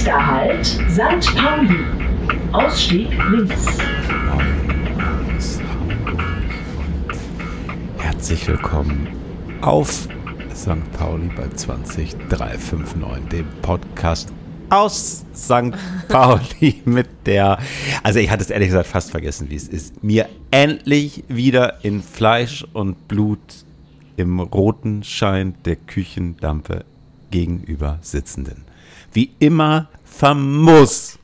Nächster Halt, St. Pauli. Ausstieg links. Herzlich willkommen auf St. Pauli bei 20359, dem Podcast aus St. Pauli mit der, also ich hatte es ehrlich gesagt fast vergessen, wie es ist, mir endlich wieder in Fleisch und Blut im roten Schein der Küchendampe gegenüber sitzenden. Wie immer famos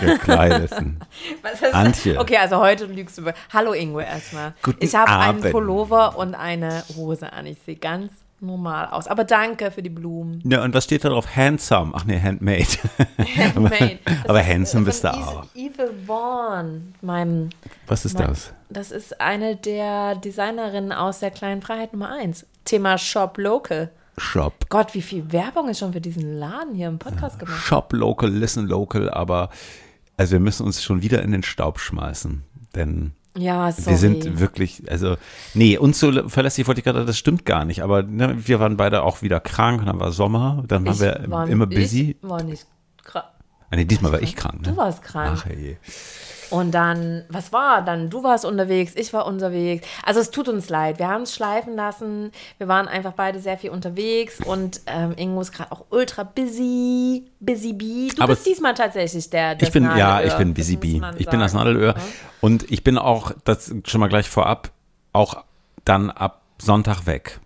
gekleideten. Antje. Okay, also heute lügst du. über- Hallo Ingo erstmal. Guten ich habe einen. Pullover und eine Hose an. Ich sehe ganz normal aus. Aber danke für die Blumen. Ja, und was steht da drauf? Handsome. Ach nee, handmade. Handmade. Aber handsome bist du auch. Evil Vaughn, meinem. Was ist mein- das? Das ist eine der Designerinnen aus der kleinen Freiheit Nummer 1. Thema Shop Local. Shop. Gott, wie viel Werbung ist schon für diesen Laden hier im Podcast gemacht. Shop local, listen local, aber also wir müssen uns schon wieder in den Staub schmeißen, denn Ja, sorry. wir sind wirklich, also nee, uns so verlässlich wollte ich gerade, das stimmt gar nicht, aber ne, wir waren beide auch wieder krank, dann war Sommer, dann waren Ich wir war- immer busy. Ich war nicht krank. Ah, nee, diesmal war ich krank, ne? Du warst krank. Ach je. Und dann, was war dann? Du warst unterwegs, ich war unterwegs. Also es tut uns leid. Wir haben es schleifen lassen. Wir waren einfach beide sehr viel unterwegs und ähm, Ingo ist gerade auch ultra busy, busy bee. Du Aber bist diesmal tatsächlich der. Ich bin, ja, Nadelöhr. ich bin busy bee. Ich bin das. Nadelöhr. Und ich bin auch, das schon mal gleich vorab, auch dann ab Sonntag weg.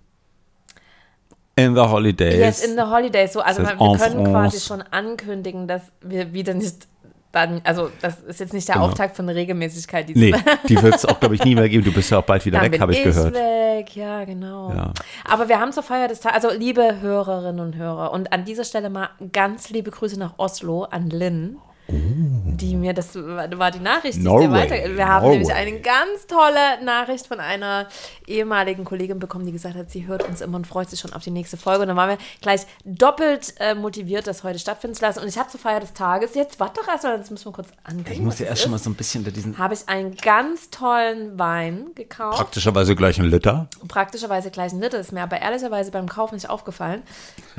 In the holidays. Yes, in the holidays. So, also wir en können quasi France. schon ankündigen, dass wir wieder nicht dann, also das ist jetzt nicht der Genau. Auftakt von Regelmäßigkeit. Nee, diesmal. die wird es auch, glaube ich, nie mehr geben. Du bist ja auch bald wieder Dann weg, habe ich gehört. weg, ja, genau. Ja. Aber wir haben zur Feier des Tages, also liebe Hörerinnen und Hörer, und an dieser Stelle mal ganz liebe Grüße nach Oslo an Lynn. Die mir, das war die Nachricht, die ich dir Norway, weiter. Wir haben Norway. nämlich eine ganz tolle Nachricht von einer ehemaligen Kollegin bekommen, die gesagt hat, sie hört uns immer und freut sich schon auf die nächste Folge. Und dann waren wir gleich doppelt äh, motiviert, das heute stattfinden zu lassen. Und ich habe zur Feier des Tages, jetzt warte doch erstmal, das müssen wir kurz ankündigen. Ich muss ja erst schon mal so ein bisschen da diesen Habe ich einen ganz tollen Wein gekauft praktischerweise gleich einen Liter. praktischerweise gleich ein Liter, ist mir aber ehrlicherweise beim Kauf nicht aufgefallen,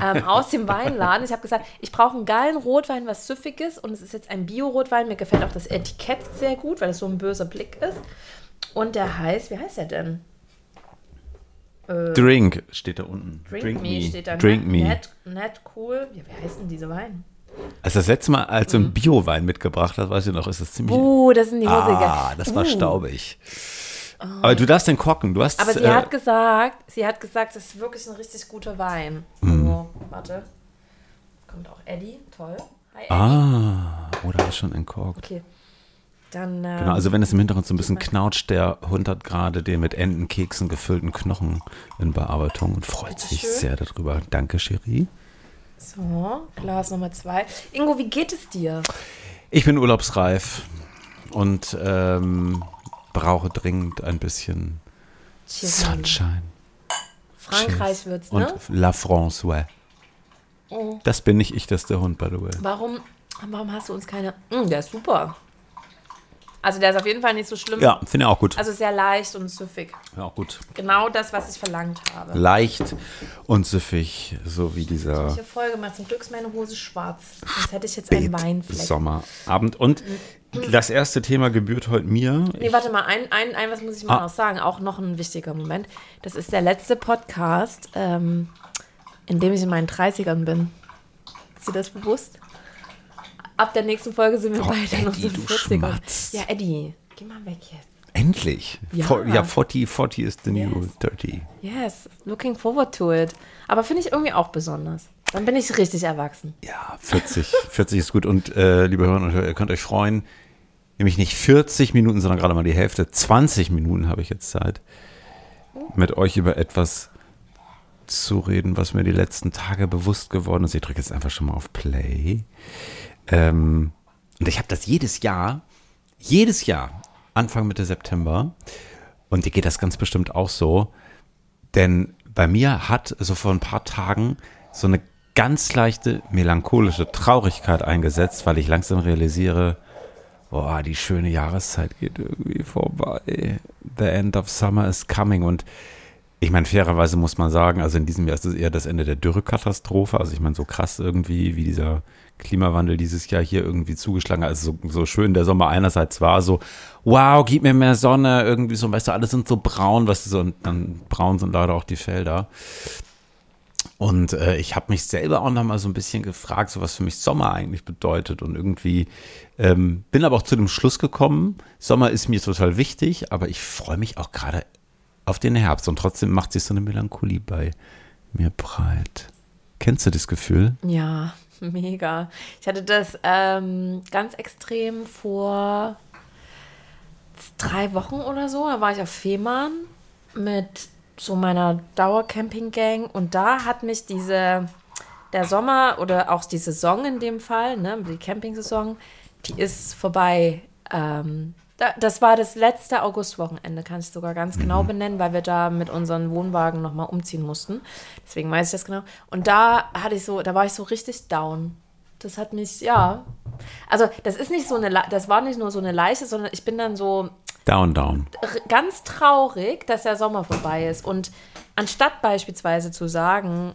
ähm, aus dem Weinladen. Ich habe gesagt, ich brauche einen geilen Rotwein, was süffig ist und es ist jetzt ein Bio-Rotwein. Mir gefällt auch das Etikett sehr gut, weil es so ein böser Blick ist. Und der heißt, wie heißt der denn? Drink steht da unten. Drink, Me steht da. Drink net, Me. Net, net cool. Ja, wie heißt denn dieser Wein? Also das letzte Mal, als du einen Bio-Wein mitgebracht hast, weiß ich noch, ist das ziemlich. Mhm. Uh, das sind die Hose. ah, das war uh. staubig. Aber du darfst den kocken. Du hast. Aber sie äh, hat gesagt, sie hat gesagt, das ist wirklich ein richtig guter Wein. Mhm. Also, warte. Kommt auch Eddie. Toll. Ah, oder ist schon entkorkt. Okay. Dann. Ähm, Genau, also wenn es im Hintergrund so ein bisschen knautscht, der Hund hat gerade den mit Entenkeksen gefüllten Knochen in Bearbeitung und freut sich Bitteschön. sehr darüber. Danke, Cherie. So, Glas Nummer zwei. Ingo, wie geht es dir? Ich bin urlaubsreif und ähm, brauche dringend ein bisschen Cheers. Sunshine. Frankreich wird's, Und ne? La France, ouais. Oh. Das bin nicht ich, das ist der Hund, by the way. Warum, warum hast du uns keine. Mm, der ist super. Also der ist auf jeden Fall nicht so schlimm. Ja, finde ich auch gut. Also sehr leicht und süffig. ja, auch gut. Genau das, was ich verlangt habe. Leicht und süffig, so wie dieser Ich habe voll gemacht. Zum Glück ist meine Hose schwarz. Sonst hätte ich jetzt einen Weinfleck. Sommerabend. Und das erste Thema gebührt heute mir. Nee, warte mal, ein, ein, ein was muss ich mal Ah. noch sagen, auch noch ein wichtiger Moment. Das ist der letzte Podcast, ähm, in dem ich in meinen 30ern bin. Ist dir das bewusst? Ab der nächsten Folge sind wir Oh, beide Eddie, du 40ern. Schmatz. Ja, Eddie, geh mal weg jetzt. Endlich. Ja. For, ja, 40, 40 ist the new Yes. 30. Yes, looking forward to it. Aber finde ich irgendwie auch besonders. Dann bin ich richtig erwachsen. Ja, 40. 40 ist gut. Und äh, liebe Hörerinnen und Hörer, ihr könnt euch freuen. Nämlich nicht 40 Minuten, sondern gerade mal die Hälfte. 20 Minuten habe ich jetzt Zeit, mit euch über etwas zu reden, was mir die letzten Tage bewusst geworden ist. Ich drücke jetzt einfach schon mal auf Play. Ähm, und ich habe das jedes Jahr, jedes Jahr, Anfang Mitte September. Und dir geht das ganz bestimmt auch so. Denn bei mir hat so vor ein paar Tagen so eine ganz leichte melancholische Traurigkeit eingesetzt, weil ich langsam realisiere, boah, die schöne Jahreszeit geht irgendwie vorbei. The end of summer is coming. Und ich meine, fairerweise muss man sagen, also in diesem Jahr ist es eher das Ende der Dürrekatastrophe. Also ich meine, so krass irgendwie, wie dieser Klimawandel dieses Jahr hier irgendwie zugeschlagen hat. Also so, so schön der Sommer einerseits war, so, wow, gib mir mehr Sonne, irgendwie so, weißt du, alle sind so braun, weißt du, so, und dann braun sind leider auch die Felder. Und äh, ich habe mich selber auch noch mal so ein bisschen gefragt, so was für mich Sommer eigentlich bedeutet. Und irgendwie ähm, bin aber auch zu dem Schluss gekommen, Sommer ist mir total wichtig, aber ich freue mich auch gerade auf den Herbst. Und trotzdem macht sich so eine Melancholie bei mir breit. Kennst du das Gefühl? Ja, mega. Ich hatte das ähm, ganz extrem vor drei Wochen oder so. Da war ich auf Fehmarn mit so meiner Dauercamping-Gang und da hat mich diese, der Sommer oder auch die Saison in dem Fall, ne, die Camping-Saison, die ist vorbei. Ähm, da, das war das letzte Augustwochenende, kann ich sogar ganz genau benennen, weil wir da mit unseren Wohnwagen nochmal umziehen mussten. Deswegen weiß ich das genau. Und da hatte ich so, da war ich so richtig down. Das hat mich, ja. Also, das ist nicht so eine, das war nicht nur so eine Leiche, sondern ich bin dann so Down, down. ganz traurig, dass der Sommer vorbei ist. Und anstatt beispielsweise zu sagen,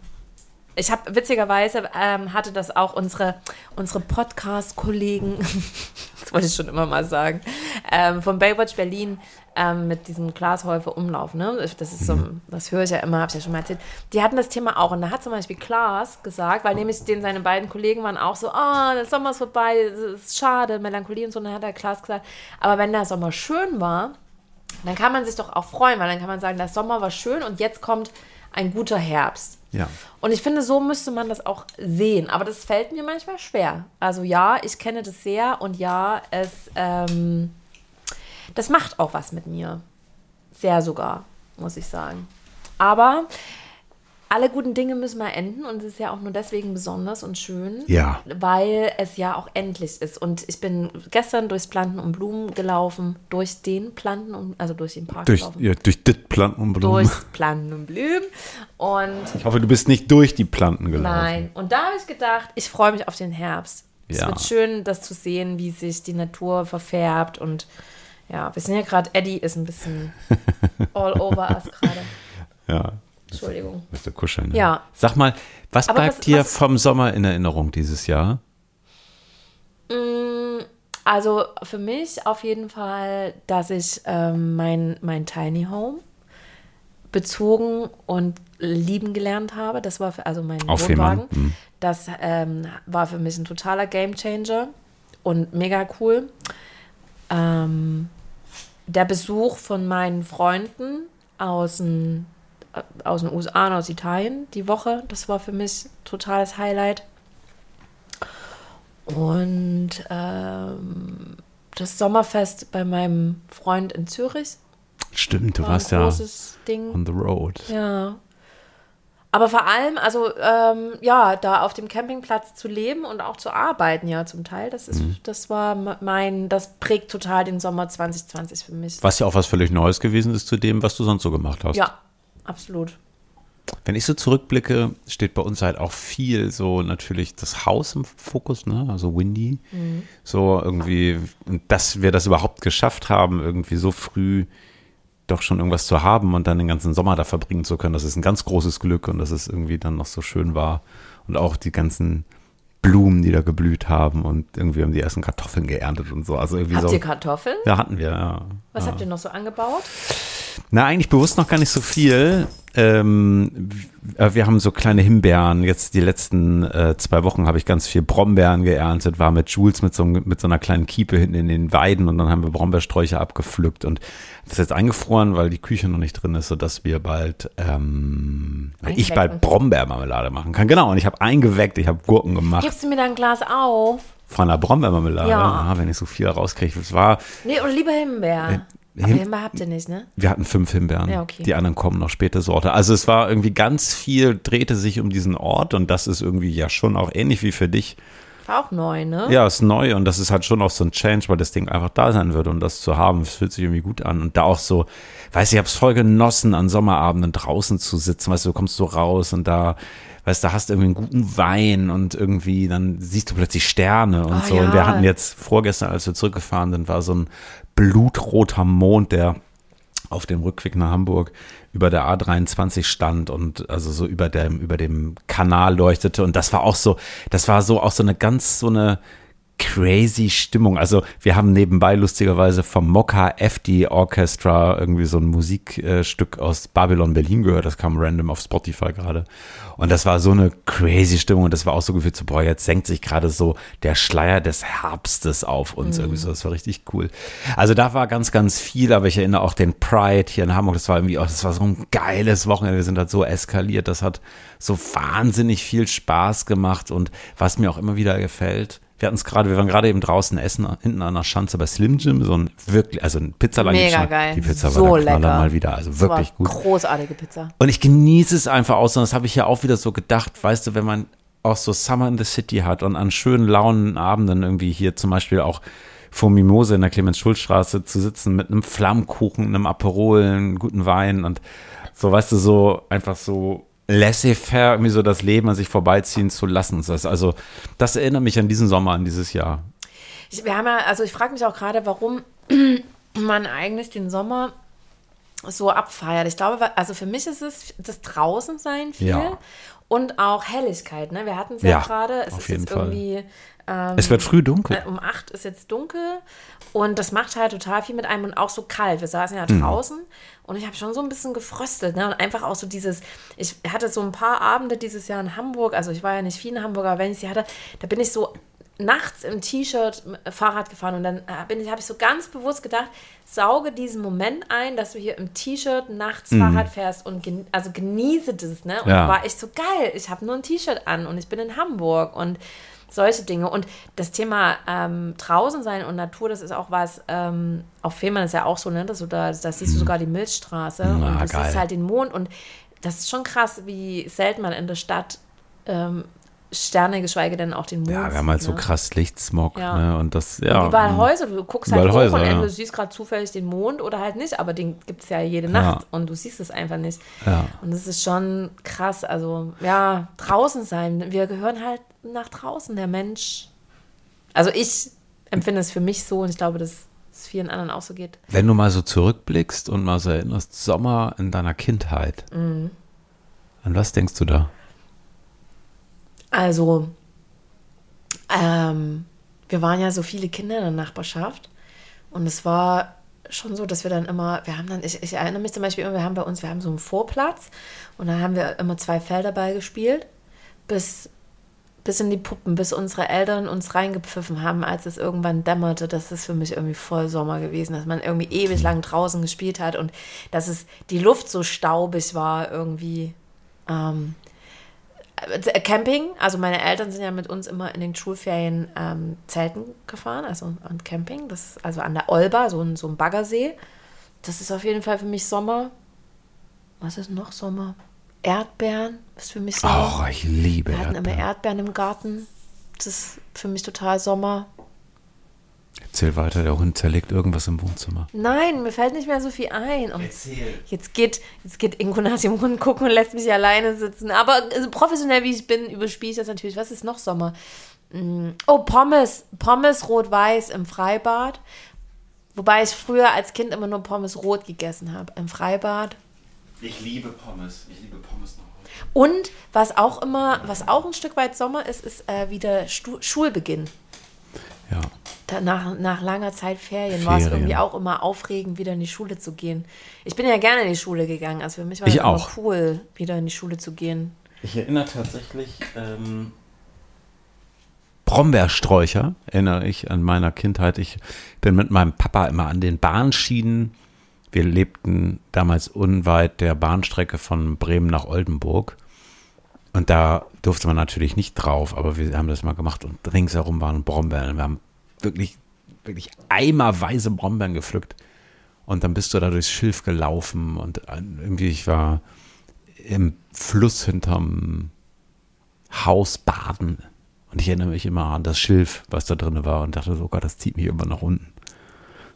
ich habe witzigerweise ähm, hatte das auch unsere, unsere Podcast-Kollegen, das wollte ich schon immer mal sagen, ähm, von Baywatch Berlin ähm, mit diesem Glashäufer Umlauf. Ne? Das ist so, das höre ich ja immer, habe ich ja schon mal erzählt. Die hatten das Thema auch und da hat zum Beispiel Klaas gesagt, weil nämlich den seine beiden Kollegen waren auch so, ah, der Sommer ist vorbei, das ist schade, Melancholie und so. Und dann hat der Klaas gesagt, aber wenn der Sommer schön war, dann kann man sich doch auch freuen, weil dann kann man sagen, der Sommer war schön und jetzt kommt ein guter Herbst. Ja. Und ich finde, so müsste man das auch sehen. Aber das fällt mir manchmal schwer. Also ja, ich kenne das sehr und ja, es, ähm, das macht auch was mit mir. Sehr sogar, muss ich sagen. Aber alle guten Dinge müssen mal enden und es ist ja auch nur deswegen besonders und schön, Ja. weil es ja auch endlich ist. Und ich bin gestern durchs Planten und Blumen gelaufen, durch den Planten und also durch den Park Durch, gelaufen. ja, durch das Planten und Blumen. Durchs Planten und Blumen. Und Ich hoffe, du bist nicht durch die Planten gelaufen. Nein. Und da habe ich gedacht, ich freue mich auf den Herbst. Es Ja. wird schön, das zu sehen, wie sich die Natur verfärbt. Und ja, wir sind ja gerade, Eddie ist ein bisschen all over us gerade. Ja. Entschuldigung. Bist du kuscheln. Ne? Ja. Sag mal, was Aber bleibt was- dir was- vom Sommer in Erinnerung dieses Jahr? Also für mich auf jeden Fall, dass ich ähm, mein, mein Tiny Home bezogen und lieben gelernt habe. Das war für, also mein Auf Wohnwagen. Mhm. Das ähm, war für mich ein totaler Gamechanger und mega cool. Ähm, der Besuch von meinen Freunden aus den, äh, aus den USA und aus Italien die Woche, das war für mich totales Highlight. Und ähm, das Sommerfest bei meinem Freund in Zürich Stimmt, du warst ja Ding. on the road. Ja. Aber vor allem, also ähm, ja, da auf dem Campingplatz zu leben und auch zu arbeiten, ja, zum Teil, das ist, Mhm. das war mein, das prägt total den Sommer 2020 für mich. Was ja auch was völlig Neues gewesen ist zu dem, was du sonst so gemacht hast. Ja, absolut. Wenn ich so zurückblicke, steht bei uns halt auch viel so natürlich das Haus im Fokus, ne? Also Windy. Mhm. So irgendwie, dass wir das überhaupt geschafft haben, irgendwie so früh doch schon irgendwas zu haben und dann den ganzen Sommer da verbringen zu können, das ist ein ganz großes Glück und dass es irgendwie dann noch so schön war. Und auch die ganzen Blumen, die da geblüht haben und irgendwie haben die ersten Kartoffeln geerntet und so. Also irgendwie Habt so. ihr Kartoffeln? Ja, hatten wir, ja. Was ja. habt ihr noch so angebaut? Na, eigentlich bewusst noch gar nicht so viel. Ähm, w- wir haben so kleine Himbeeren. Jetzt die letzten äh, zwei Wochen habe ich ganz viel Brombeeren geerntet, war mit Jules mit so, mit so einer kleinen Kiepe hinten in den Weiden und dann haben wir Brombeersträucher abgepflückt und das ist jetzt eingefroren, weil die Küche noch nicht drin ist, sodass wir bald, ähm, ich Einwecken. bald Brombeermarmelade machen kann. Genau, und ich habe eingeweckt, ich habe Gurken gemacht Gibst du mir da ein Glas auf? von einer Brombeermarmelade. Ja. Ah, wenn ich so viel rauskriege. Es war, Nee, oder lieber Himbeer. Äh, Aber Him- Himbeer habt ihr nicht, ne? Wir hatten fünf Himbeeren. Ja, okay. Die anderen kommen noch später Sorte. Also es war irgendwie ganz viel, drehte sich um diesen Ort und das ist irgendwie ja schon auch ähnlich wie für dich. Auch neu, ne? Ja, ist neu und das ist halt schon auch so ein Change, weil das Ding einfach da sein wird und das zu haben, es fühlt sich irgendwie gut an. Und da auch so, weißt du, ich habe es voll genossen, an Sommerabenden draußen zu sitzen, weißt du, du kommst so raus und da, weißt du, da hast du irgendwie einen guten Wein und irgendwie, dann siehst du plötzlich Sterne und Ah, so. Und wir ja. hatten jetzt vorgestern, als wir zurückgefahren sind, war so ein blutroter Mond, der auf dem Rückweg nach Hamburg über der A23 stand und also so über dem, über dem Kanal leuchtete. Und das war auch so, das war so auch so eine ganz so eine crazy Stimmung. Also wir haben nebenbei lustigerweise vom Mokka FD Orchestra irgendwie so ein Musikstück aus Babylon Berlin gehört. Das kam random auf Spotify gerade. Und das war so eine crazy Stimmung. Und das war auch so gefühlt so, boah, jetzt senkt sich gerade so der Schleier des Herbstes auf uns. Mhm. Irgendwie so, das war richtig cool. Also da war ganz, ganz viel. Aber ich erinnere auch den Pride hier in Hamburg. Das war irgendwie auch, das war so ein geiles Wochenende. Wir sind halt so eskaliert. Das hat so wahnsinnig viel Spaß gemacht. Und was mir auch immer wieder gefällt, wir hatten es gerade, wir waren gerade eben draußen essen, hinten an der Schanze bei Slim Jim, so ein wirklich, also ein Pizzalang. Mega geil. Die Pizza so war der lecker. mal wieder, also wirklich gut. Großartige Pizza. Und ich genieße es einfach aus, und das habe ich ja auch wieder so gedacht, weißt du, wenn man auch so Summer in the City hat und an schönen, launen Abenden irgendwie hier zum Beispiel auch vor Mimose in der Clemens-Schulz-Straße zu sitzen mit einem Flammkuchen, einem Aperol, einem guten Wein und so, weißt du, so einfach so laissez-faire irgendwie so das Leben an sich vorbeiziehen zu lassen. Das, also das erinnert mich an diesen Sommer, an dieses Jahr. Ich, wir haben ja, also ich frage mich auch gerade, warum man eigentlich den Sommer so abfeiert. Ich glaube, also für mich ist es das Draußensein viel Ja. und auch Helligkeit. Ne? Wir hatten es ja, Ja, gerade. Es auf ist jeden jetzt Fall. irgendwie. Ähm, Es wird früh dunkel. äh, Um acht ist jetzt dunkel und das macht halt total viel mit einem und auch so kalt. Wir saßen ja Mhm. draußen und ich habe schon so ein bisschen gefröstelt. Ne? Und einfach auch so dieses, ich hatte so ein paar Abende dieses Jahr in Hamburg, also ich war ja nicht viel in Hamburg, aber wenn ich sie hatte, da bin ich so nachts im T-Shirt äh, Fahrrad gefahren und dann äh, bin ich, habe ich so ganz bewusst gedacht, sauge diesen Moment ein, dass du hier im T-Shirt nachts Fahrrad fährst und gen also genieße das, ne? Und Ja. war echt so geil. Ich habe nur ein T-Shirt an und ich bin in Hamburg und solche Dinge. Und das Thema ähm, draußen sein und Natur, das ist auch was, ähm, auf Fehmarn ist ja auch so, ne? Dass du da, da siehst du sogar die Milchstraße Na, und du geil. siehst halt den Mond und das ist schon krass, wie selten man in der Stadt ähm, Sterne, geschweige denn auch den Mond Ja, wir haben halt sieht, so ne? krass Lichtsmog, Ja. ne? Und das, ja. Überall mm. Häuser, du guckst Überall halt hoch Häuser, und ja. du siehst gerade zufällig den Mond oder halt nicht, aber den gibt es ja jede Nacht und du siehst es einfach nicht. Ja. Und das ist schon krass. Also, ja, draußen sein. Wir gehören halt nach draußen, der Mensch. Also ich empfinde es für mich so und ich glaube, dass es vielen anderen auch so geht. Wenn du mal so zurückblickst und mal so erinnerst, Sommer in deiner Kindheit, Mhm. an was denkst du da? Also, ähm, wir waren ja so viele Kinder in der Nachbarschaft und es war schon so, dass wir dann immer, wir haben dann, ich, ich erinnere mich zum Beispiel immer, wir haben bei uns, wir haben so einen Vorplatz und dann haben wir immer zwei Felderball gespielt, bis, bis in die Puppen, bis unsere Eltern uns reingepfiffen haben, als es irgendwann dämmerte. Das ist für mich irgendwie voll Sommer gewesen, dass man irgendwie ewig lang draußen gespielt hat und dass es die Luft so staubig war irgendwie. Ähm, äh, Camping, also meine Eltern sind ja mit uns immer in den Schulferien ähm, Zelten gefahren, also an Camping, das, also an der Olba, so ein, so ein Baggersee. Das ist auf jeden Fall für mich Sommer. Was ist noch Sommer? Erdbeeren ist für mich Sommer. Oh, ich liebe Wir hatten immer Erdbeeren. Erdbeeren im Garten. Das ist für mich total Sommer. Erzähl weiter, der Hund zerlegt irgendwas im Wohnzimmer. Nein, mir fällt nicht mehr so viel ein. Und Jetzt geht, jetzt geht Ingo nach dem Hund gucken und lässt mich alleine sitzen. Aber also professionell wie ich bin, überspiele ich das natürlich. Was ist noch Sommer? Mm, Oh, Pommes. Pommes rot-weiß im Freibad. Wobei ich früher als Kind immer nur Pommes rot gegessen habe. Im Freibad. Ich liebe Pommes. Ich liebe Pommes noch. Und was auch immer, was auch ein Stück weit Sommer ist, ist äh, wieder Stu Schulbeginn. Ja. Nach, nach langer Zeit Ferien, war es Ferien. irgendwie auch immer aufregend, wieder in die Schule zu gehen. Ich bin ja gerne in die Schule gegangen. Also für mich war es immer auch. cool, wieder in die Schule zu gehen. Ich erinnere tatsächlich, ähm, Brombeersträucher erinnere ich an meiner Kindheit. Ich bin mit meinem Papa immer an den Bahnschienen. Wir lebten damals unweit der Bahnstrecke von Bremen nach Oldenburg. Und da durfte man natürlich nicht drauf, aber wir haben das mal gemacht und ringsherum waren Brombeeren. Wir haben wirklich, wirklich eimerweise Brombeeren gepflückt. Und dann bist du da durchs Schilf gelaufen und irgendwie, ich war im Fluss hinterm Haus baden. Und ich erinnere mich immer an das Schilf, was da drin war und dachte so, oh Gott, das zieht mich immer nach unten.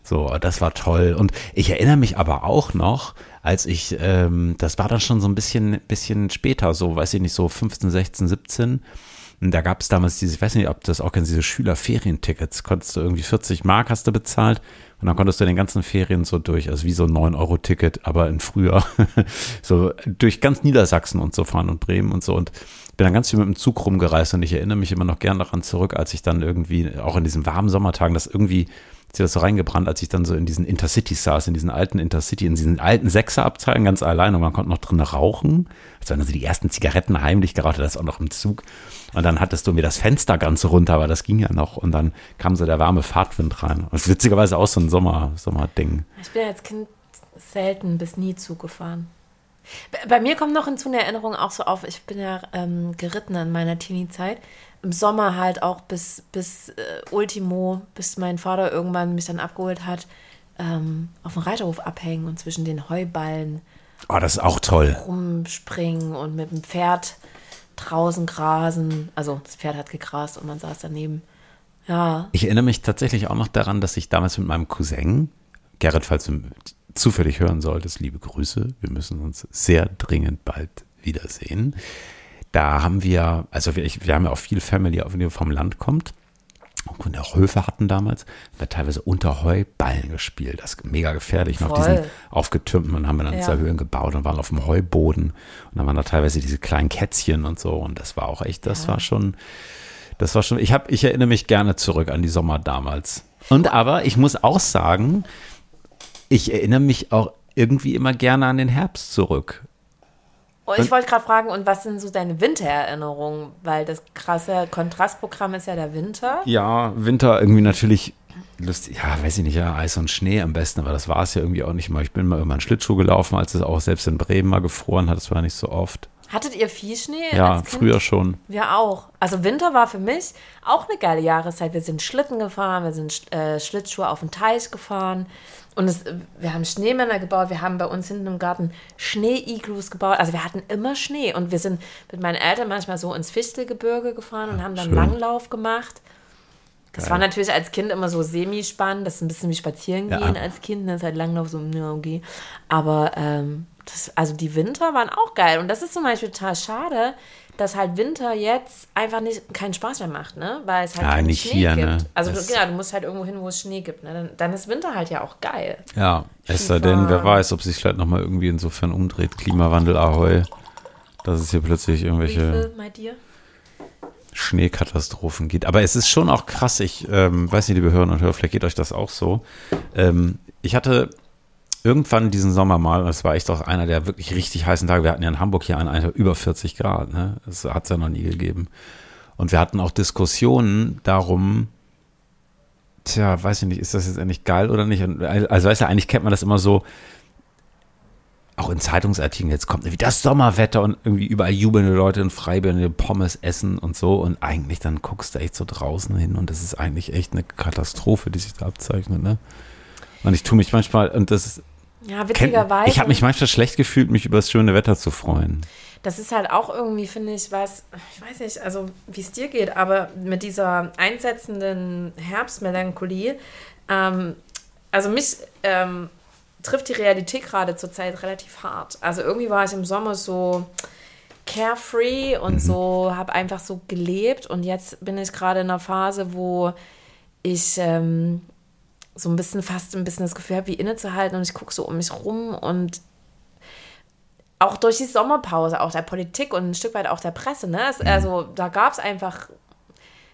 So, das war toll. Und ich erinnere mich aber auch noch, als ich, ähm, das war dann schon so ein bisschen, bisschen später, so, weiß ich nicht, so 15, 16, 17. Und da gab es damals diese, ich weiß nicht, ob das auch kennst, diese Schülerferientickets. Konntest du irgendwie 40 Mark hast du bezahlt und dann konntest du den ganzen Ferien so durch, also wie so ein 9-Euro-Ticket, aber in früher, so durch ganz Niedersachsen und so fahren und Bremen und so. Und bin dann ganz viel mit dem Zug rumgereist und ich erinnere mich immer noch gern daran zurück, als ich dann irgendwie, auch in diesen warmen Sommertagen, das irgendwie sich das so reingebrannt, als ich dann so in diesen Intercity saß, in diesen alten Intercity, in diesen alten Sechserabteilen ganz allein und man konnte noch drin rauchen. Das waren also die ersten Zigaretten heimlich geraucht, das auch noch im Zug. Und dann hattest du mir das Fenster ganz runter, aber das ging ja noch. Und dann kam so der warme Fahrtwind rein. Und witzigerweise auch so ein Sommer, Sommerding. Ich bin als Kind selten bis nie Zug gefahren. Bei mir kommt noch hinzu eine Erinnerung auch so auf, ich bin ja ähm, geritten in meiner Teenie-Zeit im Sommer halt auch bis, bis äh, Ultimo, bis mein Vater irgendwann mich dann abgeholt hat, ähm, auf dem Reiterhof abhängen und zwischen den Heuballen. Oh, das ist auch toll. Rumspringen und mit dem Pferd draußen grasen. Also das Pferd hat gegrast und man saß daneben. Ja. Ich erinnere mich tatsächlich auch noch daran, dass ich damals mit meinem Cousin, Gerrit, falls du zufällig hören solltest, liebe Grüße, wir müssen uns sehr dringend bald wiedersehen da haben wir, also wir, wir haben ja auch viel Family, die vom Land kommt. Und auch Höfe hatten damals, wir teilweise unter Heuballen gespielt. Das ist mega gefährlich. Und auf diesen aufgetürmten und haben wir dann ja. Höhen gebaut und waren auf dem Heuboden. Und dann waren da teilweise diese kleinen Kätzchen und so. Und das war auch echt, das ja. war schon, das war schon, ich habe, ich erinnere mich gerne zurück an die Sommer damals. Und aber ich muss auch sagen, ich erinnere mich auch irgendwie immer gerne an den Herbst zurück. Oh, ich wollte gerade fragen, und was sind so deine Wintererinnerungen? Weil das krasse Kontrastprogramm ist ja der Winter. Ja, Winter irgendwie natürlich lustig. Ja, weiß ich nicht, ja, Eis und Schnee am besten, aber das war es ja irgendwie auch nicht mal. Ich bin mal irgendwann Schlittschuh gelaufen, als es auch selbst in Bremen mal gefroren hat. Das war nicht so oft. Hattet ihr viel Schnee? Ja, früher schon. Wir auch. Also Winter war für mich auch eine geile Jahreszeit. Wir sind Schlitten gefahren, wir sind äh, Schlittschuhe auf den Teich gefahren. Und es, wir haben Schneemänner gebaut, wir haben bei uns hinten im Garten Schnee-Iglus gebaut. Also wir hatten immer Schnee. Und wir sind mit meinen Eltern manchmal so ins Fichtelgebirge gefahren und haben dann Schön. Langlauf gemacht. Das Geil. war natürlich als Kind immer so semi-spannend. Das ist ein bisschen wie spazieren gehen ja. als Kind. Das ist halt Langlauf so, ja, okay. Aber ähm, das, also die Winter waren auch geil. Und das ist zum Beispiel total schade, dass halt Winter jetzt einfach nicht keinen Spaß mehr macht, ne? Weil es halt ja, nicht Schnee hier, gibt. Ne? Also du, genau, du musst halt irgendwo hin, wo es Schnee gibt. Ne? Dann, dann, ist Winter halt ja auch geil. Ja, es sei denn, wer weiß, ob sich vielleicht nochmal irgendwie insofern umdreht. Klimawandel, Ahoi. Dass es hier plötzlich irgendwelche Schneekatastrophen gibt. Aber es ist schon auch krass. Ich ähm, weiß nicht, liebe Hörer und Hörer, vielleicht geht euch das auch so. Ähm, ich hatte irgendwann diesen Sommer mal, das war echt auch einer der wirklich richtig heißen Tage, wir hatten ja in Hamburg hier einen über 40 Grad, ne? das hat es ja noch nie gegeben. Und wir hatten auch Diskussionen darum, tja, weiß ich nicht, ist das jetzt endlich geil oder nicht? Also weißt du, eigentlich kennt man das immer so, auch in Zeitungsartikeln, jetzt kommt wie das Sommerwetter und irgendwie überall jubelnde Leute in Freiburg Pommes essen und so und eigentlich dann guckst du echt so draußen hin und das ist eigentlich echt eine Katastrophe, die sich da abzeichnet, ne? Und ich tue mich manchmal, und das ist, ja, witzigerweise. Ich habe mich manchmal schlecht gefühlt, mich über das schöne Wetter zu freuen. Das ist halt auch irgendwie, finde ich, was, ich weiß nicht, also wie es dir geht, aber mit dieser einsetzenden Herbstmelancholie, ähm, also mich ähm, trifft die Realität gerade zurzeit relativ hart. Also irgendwie war ich im Sommer so carefree und mhm. so, habe einfach so gelebt und jetzt bin ich gerade in einer Phase, wo ich ähm, so ein bisschen fast ein bisschen das Gefühl habe, wie innezuhalten und ich gucke so um mich rum und auch durch die Sommerpause, auch der Politik und ein Stück weit auch der Presse, ne? Es, mhm. also da gab es einfach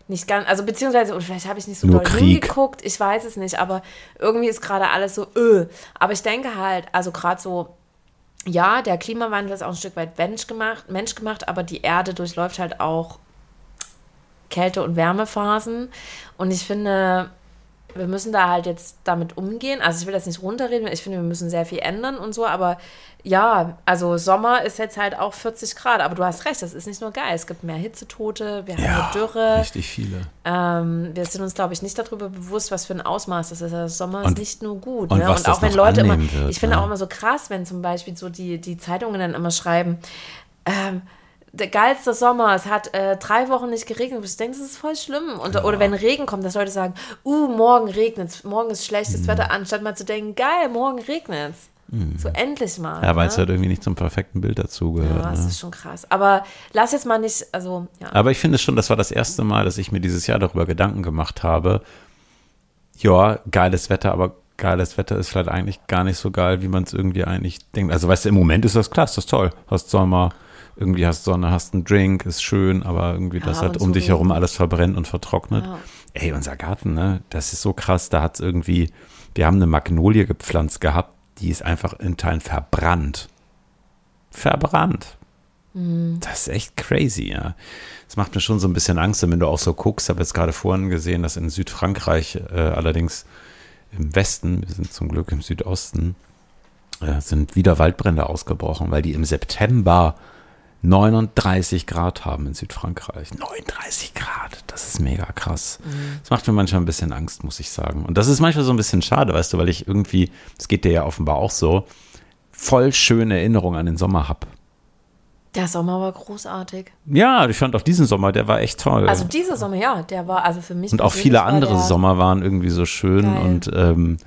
nicht ganz, also beziehungsweise, vielleicht habe ich nicht so Nur doll Krieg. hingeguckt, ich weiß es nicht, aber irgendwie ist gerade alles so, öh. Aber ich denke halt, also gerade so, ja, der Klimawandel ist auch ein Stück weit menschgemacht, menschgemacht, aber die Erde durchläuft halt auch Kälte- und Wärmephasen. Und ich finde, wir müssen da halt jetzt damit umgehen. Also ich will das nicht runterreden, ich finde, wir müssen sehr viel ändern und so, aber ja, also Sommer ist jetzt halt auch 40 Grad, aber du hast recht, das ist nicht nur geil. Es gibt mehr Hitzetote, wir haben ja, eine Dürre. Richtig viele. Ähm, wir sind uns, glaube ich, nicht darüber bewusst, was für ein Ausmaß das ist. Also Sommer und, ist nicht nur gut. Und, ne? und auch wenn Leute immer, wird, ich finde ne? auch immer so krass, wenn zum Beispiel so die, die Zeitungen dann immer schreiben, ähm, der geilste Sommer, es hat äh, drei Wochen nicht geregnet. Du denkst, das ist voll schlimm. Und, ja. Oder wenn Regen kommt, dass Leute sagen, uh, morgen regnet es, morgen ist schlechtes mhm. Wetter, anstatt mal zu denken, geil, morgen regnet es. So endlich mal. Ja, weil es ne? halt irgendwie nicht zum perfekten Bild dazugehört. Ja, das ne? ist schon krass. Aber lass jetzt mal nicht, also, ja. Aber ich finde schon, das war das erste Mal, dass ich mir dieses Jahr darüber Gedanken gemacht habe. Ja, geiles Wetter, aber geiles Wetter ist vielleicht eigentlich gar nicht so geil, wie man es irgendwie eigentlich denkt. Also weißt du, im Moment ist das klasse, das ist toll. Hast Sommer, irgendwie hast Sonne, hast einen Drink, ist schön, aber irgendwie Ja, das und um so dich herum alles verbrennt und vertrocknet. Ja. Ey, unser Garten, ne, das ist so krass, da hat es irgendwie, wir haben eine Magnolie gepflanzt gehabt, die ist einfach in Teilen verbrannt. Verbrannt. Das ist echt crazy, ja. Das macht mir schon so ein bisschen Angst, wenn du auch so guckst. Ich habe jetzt gerade vorhin gesehen, dass in Südfrankreich, äh, allerdings im Westen, wir sind zum Glück im Südosten, äh, sind wieder Waldbrände ausgebrochen, weil die im September 39 Grad haben in Südfrankreich. 39 Grad, das ist mega krass. Das macht mir manchmal ein bisschen Angst, muss ich sagen. Und das ist manchmal so ein bisschen schade, weißt du, weil ich irgendwie, es geht dir ja offenbar auch so, voll schöne Erinnerungen an den Sommer habe. Der Sommer war großartig. Ja, ich fand auch diesen Sommer, der war echt toll. Also dieser Sommer, ja, der war, also für mich. und auch viele andere der, Sommer waren irgendwie so schön Geil. und ähm,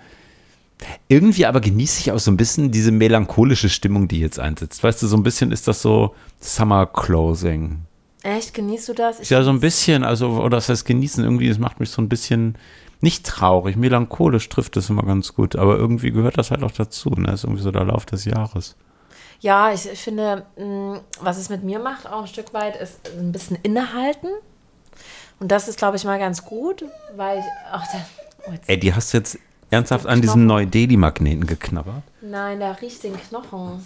irgendwie aber genieße ich auch so ein bisschen diese melancholische Stimmung, die jetzt einsetzt. Weißt du, so ein bisschen ist das so Summer Closing. Echt, genießt du das? Ich Ja, so ein bisschen, also, oder das heißt genießen, irgendwie, das macht mich so ein bisschen nicht traurig, melancholisch trifft es immer ganz gut, aber irgendwie gehört das halt auch dazu, ne? Das ist irgendwie so der Lauf des Jahres. Ja, ich, ich finde, mh, was es mit mir macht, auch ein Stück weit, ist ein bisschen innehalten. Und das ist, glaube ich, mal ganz gut, weil ich. Ach, der, oh, Ey, die hast du jetzt ernsthaft an diesen Neu-Delhi-Magneten geknabbert? nein, da riecht den Knochen.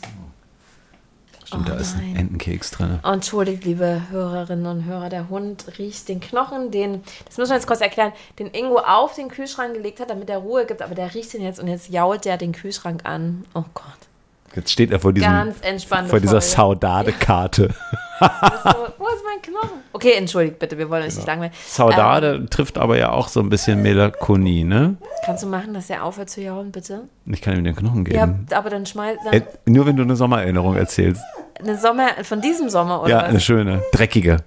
Stimmt, Oh da ist ein. Entenkeks drin. Oh, Entschuldigt, liebe Hörerinnen und Hörer, der Hund riecht den Knochen, den, das müssen wir jetzt kurz erklären, den Ingo auf den Kühlschrank gelegt hat, damit er Ruhe gibt, aber der riecht den jetzt und jetzt jault der den Kühlschrank an. Oh Gott. Jetzt steht er vor diesem vor dieser. Saudade-Karte. So, wo ist mein Knochen? Okay, entschuldigt bitte, wir wollen euch nicht langweilen. Saudade trifft aber ja auch so ein bisschen Melancholie, ne? Kannst du machen, dass er aufhört zu jaulen, bitte? Ich kann ihm den Knochen Ja, geben. aber dann schmeiß dann Äh, nur wenn du eine Sommererinnerung erzählst. eine Sommer von diesem Sommer oder Ja, was? eine schöne, dreckige.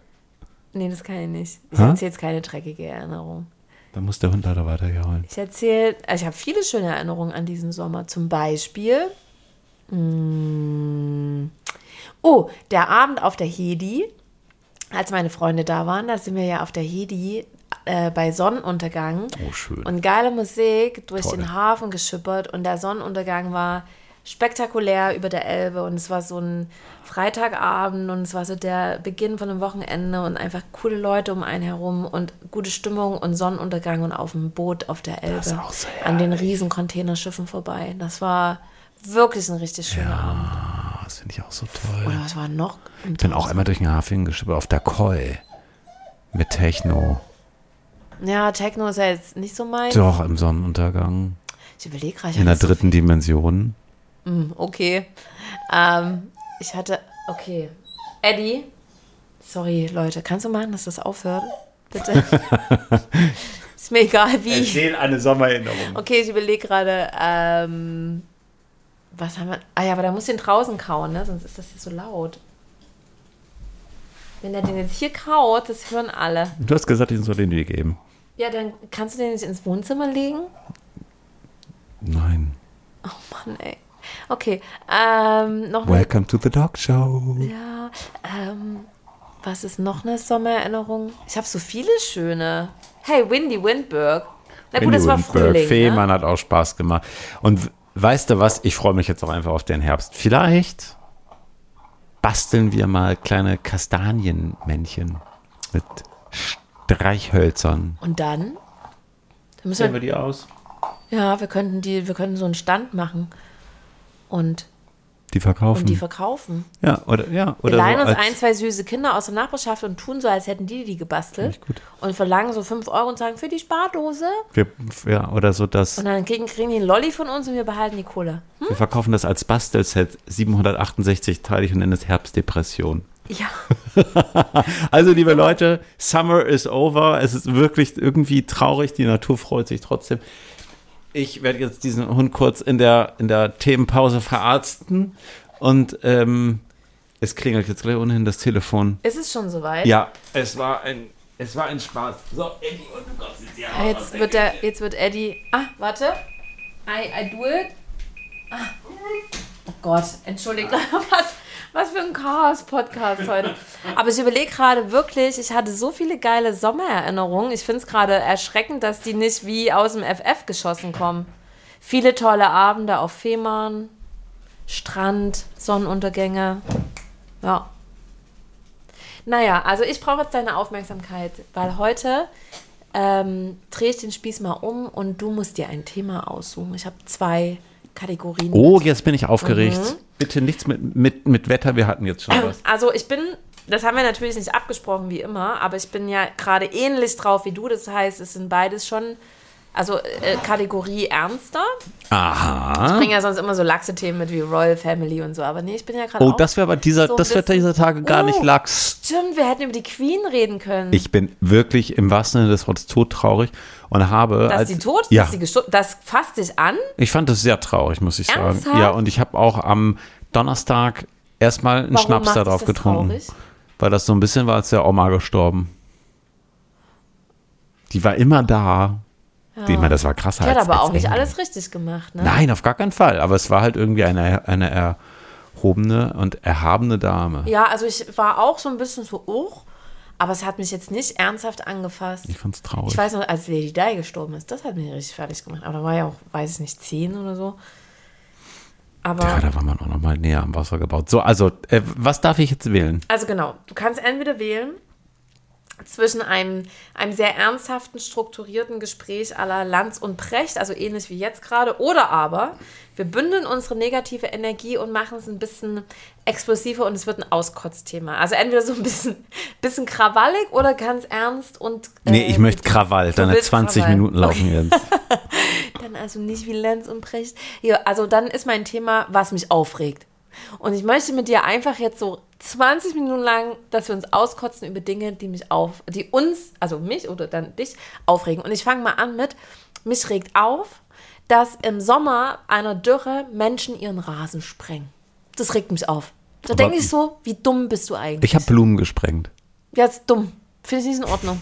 Nee, das kann ich nicht. Ich Hä? erzähle jetzt keine dreckige Erinnerung. Da muss der Hund leider weiter jaulen. Ich erzähle, also ich habe viele schöne Erinnerungen an diesen Sommer. Zum Beispiel, mm, oh, der Abend auf der Hedi, als meine Freunde da waren, da sind wir ja auf der Hedi äh, bei Sonnenuntergang. Oh, schön. Und geile Musik durch Toll. den Hafen geschippert und der Sonnenuntergang war spektakulär über der Elbe und es war so ein Freitagabend und es war so der Beginn von einem Wochenende und einfach coole Leute um einen herum und gute Stimmung und Sonnenuntergang und auf dem Boot auf der Elbe ist auch so an den riesen Containerschiffen vorbei. Das war wirklich ein richtig schöner Abend. Das finde ich auch so toll. Oder was war noch? Ich bin auch einmal durch den Hafen geschippert auf der Koi. Mit Techno. Ja, Techno ist ja jetzt nicht so mein. Doch, im Sonnenuntergang. Ich überlege gerade. ich In der so dritten Dimension. Okay. Ähm, ich hatte. Okay. Eddie. Sorry, Leute. Kannst du machen, dass das aufhört? Bitte. Ist mir egal wie. Erzähl eine Sommererinnerung. Okay, ich überlege gerade. Ähm, was haben wir. Ah ja, aber da muss den draußen kauen, ne? Sonst ist das hier so laut. Wenn er den jetzt hier kaut, das hören alle. Du hast gesagt, ich soll den dir geben. Ja, dann kannst du den nicht ins Wohnzimmer legen? Nein. Oh Mann, ey. Okay. Ähm, noch Welcome to the Dog Show. Ja, ähm, was ist noch eine Sommererinnerung? Ich habe so viele schöne. Hey, Windy Windberg. Na gut, das war Windberg, Frühling. Fehmarn Ne? hat auch Spaß gemacht. Und weißt du was? Ich freue mich jetzt auch einfach auf den Herbst. Vielleicht basteln wir mal kleine Kastanienmännchen mit Streichhölzern. Und dann? Dann müssen Sehen wir, wir die aus? ja, wir könnten die, wir könnten so einen Stand machen und, Die verkaufen. und die verkaufen. ja, oder ja, Wir oder leihen so uns ein, zwei süße Kinder aus der Nachbarschaft und tun so, als hätten die die gebastelt. Gut. Und verlangen so 5 Euro und sagen, für die Spardose. wir, ja, oder so das. Und dann kriegen, kriegen die einen Lolli von uns und wir behalten die Kohle. Hm? Wir verkaufen das als Bastelset 768 teilig und nennen es Herbstdepression. Ja. Also, liebe Leute, Summer is over. Es ist wirklich irgendwie traurig. Die Natur freut sich trotzdem. Ich werde jetzt diesen Hund kurz in der, in der Themenpause verarzten. Und ähm, es klingelt jetzt gleich ohnehin das Telefon. Ist es schon soweit? Ja, es war ein, es war ein Spaß. So, Eddie, und du kommst jetzt hier Ja, Jetzt wird, der, jetzt wird Eddie. Ah, warte. I, I do it. Ah. Oh Gott, entschuldigt, was, was für ein Chaos-Podcast heute. Aber ich überlege gerade wirklich, ich hatte so viele geile Sommererinnerungen. Ich finde es gerade erschreckend, dass die nicht wie aus dem FF geschossen kommen. Viele tolle Abende auf Fehmarn, Strand, Sonnenuntergänge. Ja. Naja, also ich brauche jetzt deine Aufmerksamkeit, weil heute ähm, drehe ich den Spieß mal um und du musst dir ein Thema aussuchen. Ich habe zwei Kategorien. Oh, jetzt bin ich aufgeregt. Bitte nichts mit, mit, mit Wetter, wir hatten jetzt schon was. Also ich bin, das haben wir natürlich nicht abgesprochen wie immer, aber ich bin ja gerade ähnlich drauf wie du. Das heißt, es sind beides schon, also äh, Kategorie ernster. Aha. Ich bringe ja sonst immer so laxe Themen mit wie Royal Family und so, aber nee, ich bin ja gerade Oh, das wäre aber dieser, so das wird dieser Tage gar nicht Oh, lax. Stimmt, wir hätten über die Queen reden können. Ich bin wirklich im wahrsten Sinne des Wortes todtraurig und habe. dass als, sie tot Ja, dass sie gestorben, das fasst dich an. ich fand das sehr traurig, muss ich sagen. Ernsthaft? Ja, und ich habe auch am Donnerstag erstmal einen Warum Schnaps macht da dich drauf das getrunken. traurig? Weil das so ein bisschen war, als der Oma gestorben. Die war immer da. Ich meine, das war krasser Die hat als- aber als auch nicht Engel. alles richtig gemacht, ne? Nein, auf gar keinen Fall. Aber es war halt irgendwie eine, eine erhobene und erhabene Dame. Ja, also ich war auch so ein bisschen so, oh, aber es hat mich jetzt nicht ernsthaft angefasst. Ich fand's traurig. Ich weiß noch, als Lady Di gestorben ist, das hat mich richtig fertig gemacht. Aber da war ja auch, weiß ich nicht, zehn oder so. Aber, ja, da war man auch noch mal näher am Wasser gebaut. So, also, äh, was darf ich jetzt wählen? also genau, du kannst entweder wählen zwischen einem, einem sehr ernsthaften, strukturierten Gespräch aller Lanz und Precht, also ähnlich wie jetzt gerade, oder aber wir bündeln unsere negative Energie und machen es ein bisschen explosiver und es wird ein Auskotzthema. Also entweder so ein bisschen, bisschen krawallig oder ganz ernst und. Nee, äh, ich möchte Krawall. Willst 20 Krawall. Minuten laufen jetzt. Dann also nicht wie Lenz und Precht. Ja, also dann ist mein Thema, was mich aufregt. Und ich möchte mit dir einfach jetzt so 20 Minuten lang, dass wir uns auskotzen über Dinge, die mich auf, die uns, also mich oder dann dich, aufregen. Und ich fange mal an mit, mich regt auf, dass im Sommer einer Dürre Menschen ihren Rasen sprengen. Das regt mich auf. Da denke ich so, wie dumm bist du eigentlich? Ich habe Blumen gesprengt. Ja, ist dumm. Finde ich nicht in Ordnung.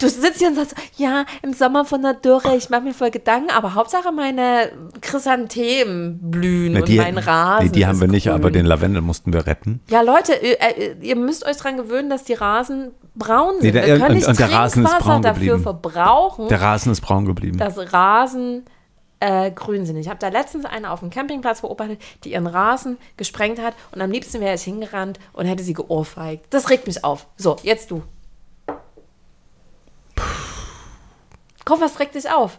Du sitzt hier und sagst, ja, im Sommer von der Dürre, ich mache mir voll Gedanken, aber Hauptsache meine Chrysanthemen blühen Na, und die, mein Rasen. nee, die haben wir nicht, grün. aber den Lavendel mussten wir retten. Ja, Leute, ihr, äh, ihr müsst euch daran gewöhnen, dass die Rasen braun sind. Nee, der- wir können und- nicht und der Rasen ist braun dafür geblieben. verbrauchen, Der Rasen ist braun geblieben. dass Rasen äh, grün sind. Ich habe da letztens eine auf dem Campingplatz beobachtet, die ihren Rasen gesprengt hat und am liebsten wäre ich hingerannt und hätte sie geohrfeigt. Das regt mich auf. So, jetzt du. Was regt dich auf?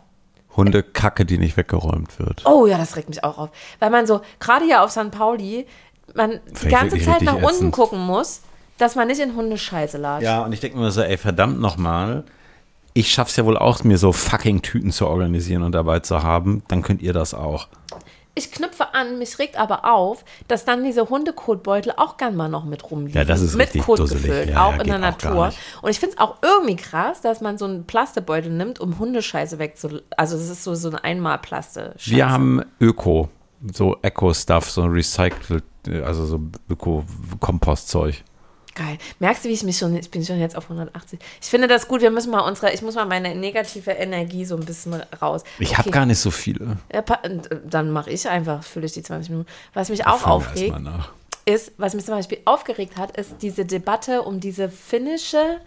Hundekacke, die nicht weggeräumt wird. Oh ja, das regt mich auch auf. Weil man so, gerade hier auf St. Pauli, man die Finde ich ganze Zeit nach unten ätzend. gucken muss, dass man nicht in Hundescheiße latscht. Ja, und ich denke mir so, ey, verdammt nochmal. Ich schaff's ja wohl auch, mir so fucking Tüten zu organisieren und dabei zu haben. Dann könnt ihr das auch. Ich knüpfe an, mich regt aber auf, dass dann diese Hundekotbeutel auch gern mal noch mit rumliegen. Ja, das ist mit richtig Kot dusselig. gefüllt, Ja, auch ja, in der Natur. Und ich finde es auch irgendwie krass, dass man so einen Plastebeutel nimmt, um Hundescheiße wegzu... Also das ist so, so ein Einmal-Plaste. Wir haben Öko, so Eco-Stuff, so recycelt, also so Öko-Kompostzeug. Geil. Merkst du, wie ich mich schon, ich bin schon jetzt auf 180. Ich finde das gut, wir müssen mal unsere, ich muss mal meine negative Energie so ein bisschen raus. Ich habe Okay. gar nicht so viele. Äh, Dann mache ich einfach, fülle ich die 20 Minuten. Was mich auch aufregt, ist, was mich zum Beispiel aufgeregt hat, ist diese Debatte um diese finnische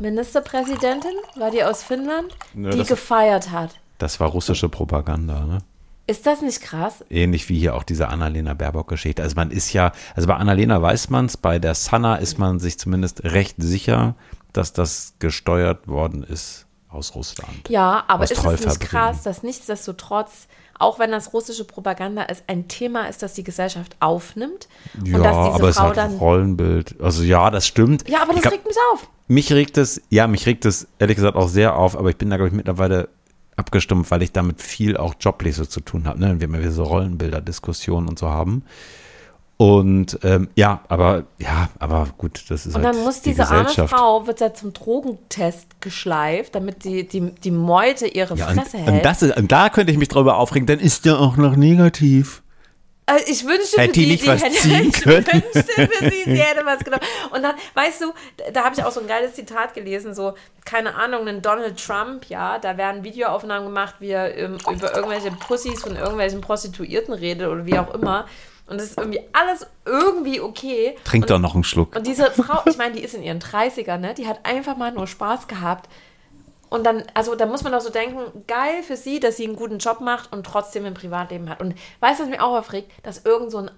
Ministerpräsidentin, war die aus Finnland, Nö, die gefeiert hat. Das war russische Propaganda, ne? Ist das nicht krass? Ähnlich wie hier auch diese Annalena Baerbock-Geschichte. Also man ist ja, also bei Annalena weiß man es, bei der Sanna ist man sich zumindest recht sicher, dass das gesteuert worden ist aus Russland. Ja, aber ist es nicht krass, dass nichtsdestotrotz, auch wenn das russische Propaganda ist, ein Thema ist, das die Gesellschaft aufnimmt Ja, und dass diese aber es Frau hat dann. Rollenbild. Also ja, das stimmt. Ja, aber das glaub, regt mich auf. Mich regt es, ja, mich regt es ehrlich gesagt auch sehr auf, aber ich bin da, glaube ich, mittlerweile abgestumpft, weil ich damit viel auch joblich so zu tun habe. Ne? Wir haben ja wieder so Rollenbilder-Diskussionen und so haben. Und ähm, ja, aber ja, aber gut, das ist Und halt dann muss die diese arme. Frau, wird ja zum Drogentest geschleift, damit die, die, die Meute ihre ja, und, Fresse und, hält. das ist, und da könnte ich mich drüber aufregen, dann ist der auch noch negativ. Also ich wünschte Hätte für die die, die hätte, ich wünschte für sie, sie hätte was genommen. Und dann, weißt du, da, habe ich auch so ein geiles Zitat gelesen, so, keine Ahnung, einen Donald Trump, ja, da werden Videoaufnahmen gemacht, wie er ähm, über irgendwelche Pussys von irgendwelchen Prostituierten redet oder wie auch immer. Und das ist irgendwie alles irgendwie okay. Trink und, doch noch einen Schluck. Und diese Frau, ich meine, die ist in ihren 30ern, ne? Die hat einfach mal nur Spaß gehabt. Und dann, also da muss man doch so denken, geil für sie, dass sie einen guten Job macht und trotzdem ein Privatleben hat. Und weißt du, was mich auch aufregt? Dass irgend so ein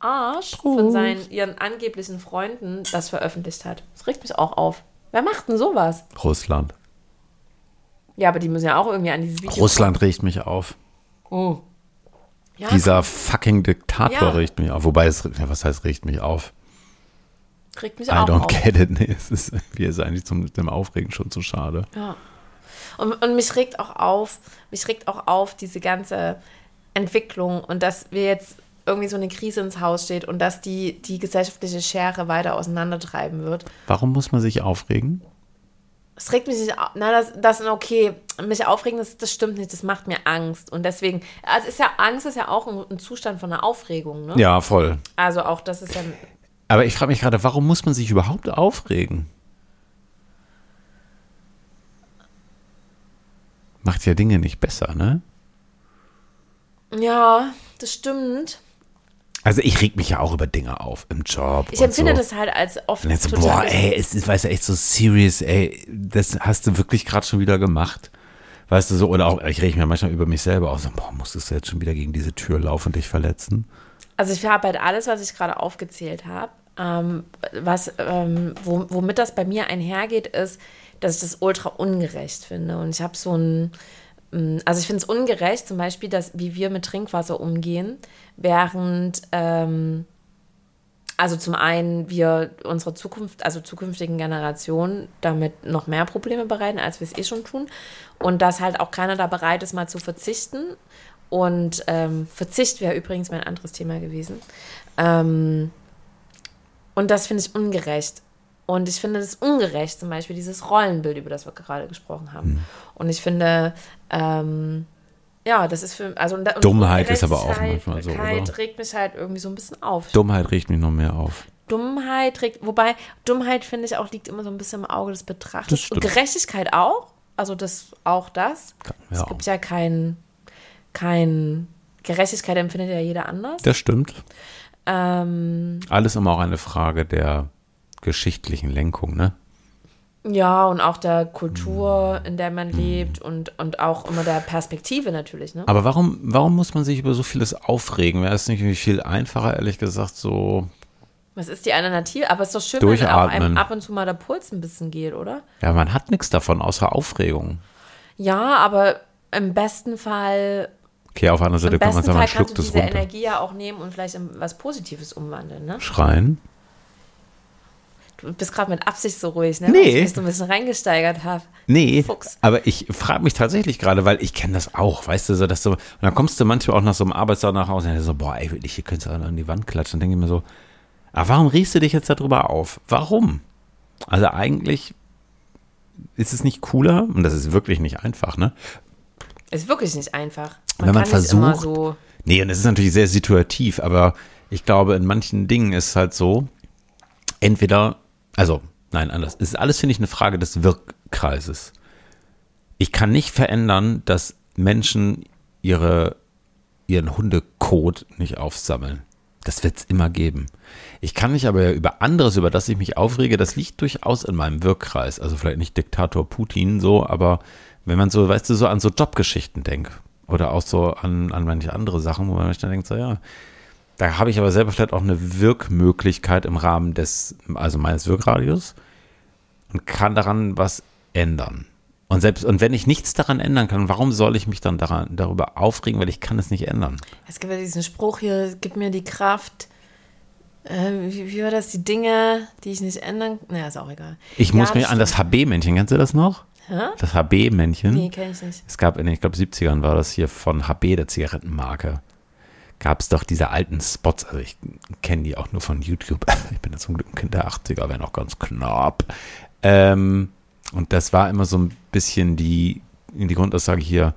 Arsch von seinen, ihren angeblichen Freunden das veröffentlicht hat. Das regt mich auch auf. Wer macht denn sowas? Russland. Ja, aber die müssen ja auch irgendwie an dieses Video. Russland regt mich auf. Oh. Ja, Dieser fucking Diktator Ja. regt mich auf. Wobei, es, ja, was heißt regt mich auf? regt mich I auch don't auf. get it. Nee, es ist, mir ist eigentlich zum dem Aufregen schon zu schade. Ja. Und, und mich regt auch auf, mich regt auch auf diese ganze Entwicklung und dass wir jetzt irgendwie so eine Krise ins Haus steht und dass die, die gesellschaftliche Schere weiter auseinandertreiben wird. Warum muss man sich aufregen? Es regt mich nicht auf. Na, das, das okay. Mich aufregen, das, das stimmt nicht. Das macht mir Angst. Und deswegen, also ist ja Angst ist ja auch ein, ein Zustand von einer Aufregung, ne? Ja, voll. Also auch das ist ja. Aber ich frage mich gerade, warum muss man sich überhaupt aufregen? Macht ja Dinge nicht besser, ne? Ja, das stimmt. Also ich reg mich ja auch über Dinge auf im Job. Ich empfinde so. das halt als oft Und jetzt so, boah, ey, es ist, weißt du, echt so serious, ey, das hast du wirklich gerade schon wieder gemacht. Weißt du so, oder auch, ich rege mir manchmal über mich selber auf, so, boah, musstest du jetzt schon wieder gegen diese Tür laufen und dich verletzen? Also ich habe halt alles, was ich gerade aufgezählt habe, ähm, was, ähm, wo, womit das bei mir einhergeht, ist, dass ich das ultra ungerecht finde. Und ich habe so ein, ähm, also ich finde es ungerecht, zum Beispiel, dass wie wir mit Trinkwasser umgehen, während ähm, also zum einen wir unserer Zukunft, also zukünftigen Generationen damit noch mehr Probleme bereiten, als wir es eh schon tun. Und dass halt auch keiner da bereit ist, mal zu verzichten. Und ähm, Verzicht wäre übrigens mein anderes Thema gewesen. Ähm, und das finde ich ungerecht. Und ich finde es ungerecht, zum Beispiel dieses Rollenbild, über das wir gerade gesprochen haben. Und ich finde, ähm, ja, das ist für also Dummheit ist aber auch manchmal so, oder? regt mich halt irgendwie so ein bisschen auf. Dummheit regt mich noch mehr auf. Dummheit regt, wobei Dummheit finde ich auch liegt immer so ein bisschen im Auge des Das Betrachters. Und Gerechtigkeit auch, also das auch das. Ja, es gibt ja kein, kein Gerechtigkeit empfindet ja jeder anders. das stimmt. Ähm, Alles immer auch eine Frage der geschichtlichen Lenkung, ne? ja, und auch der Kultur, in der man lebt und, und auch immer der Perspektive natürlich, ne? Aber warum, warum muss man sich über so vieles aufregen? Wäre es nicht viel einfacher, ehrlich gesagt, so, Was ist die Alternative? Aber es ist doch schön, wenn auch einem ab und zu mal der Puls ein bisschen geht, oder? ja, man hat nichts davon, außer Aufregung. Ja, aber im besten Fall Okay, auf anderen Seite kann man sagen, man schluckt diese runter. Energie ja auch nehmen und vielleicht in was Positives umwandeln, ne? Schreien. Du bist gerade mit Absicht so ruhig, ne? Nee. Weil ich mich so ein bisschen reingesteigert habe. Nee, Fuchs. aber ich frage mich tatsächlich gerade, weil ich kenne das auch, weißt du, so, dass du, und dann kommst du manchmal auch nach so einem Arbeitstag nach Hause und denkst so, boah, ey, wirklich, hier könntest du an die Wand klatschen. Dann denke ich mir so, aber warum riechst du dich jetzt darüber auf? Warum? Also eigentlich ist es nicht cooler, und das ist wirklich nicht einfach, ne? Ist wirklich nicht einfach. Wenn man nicht immer versucht- so. Nee, und es ist natürlich sehr situativ, aber ich glaube, in manchen Dingen ist es halt so, entweder, also, nein, anders. Es ist alles, finde ich, eine Frage des Wirkkreises. Ich kann nicht verändern, dass Menschen ihre, ihren Hundekot nicht aufsammeln. Das wird es immer geben. Ich kann mich aber über anderes, über das ich mich aufrege, das liegt durchaus in meinem Wirkkreis. Also vielleicht nicht Diktator Putin so, aber wenn man so, weißt du, so an so Jobgeschichten denkt oder auch so an, an manche andere Sachen, wo man sich dann denkt, so ja, da habe ich aber selber vielleicht auch eine Wirkmöglichkeit im Rahmen des, also meines Wirkradius und kann daran was ändern. Und selbst, und wenn ich nichts daran ändern kann, warum soll ich mich dann daran, darüber aufregen, weil ich kann es nicht ändern? Es gibt ja diesen Spruch hier, gib mir die Kraft. Äh, wie, war das? Die Dinge, die ich nicht ändern Naja, ist auch egal. Ich Ja, muss mich an das HB-Männchen, kennst du das noch? Hä? Das HB-Männchen. Nee, kenne ich nicht. Es gab in den, ich glaube, 70ern war das hier von HB, der Zigarettenmarke. Gab es doch diese alten Spots, also ich kenne die auch nur von YouTube. Ich bin ja zum Glück ein Kind der 80er, wäre noch ganz knapp. Ähm, und das war immer so ein bisschen die, die Grundaussage hier,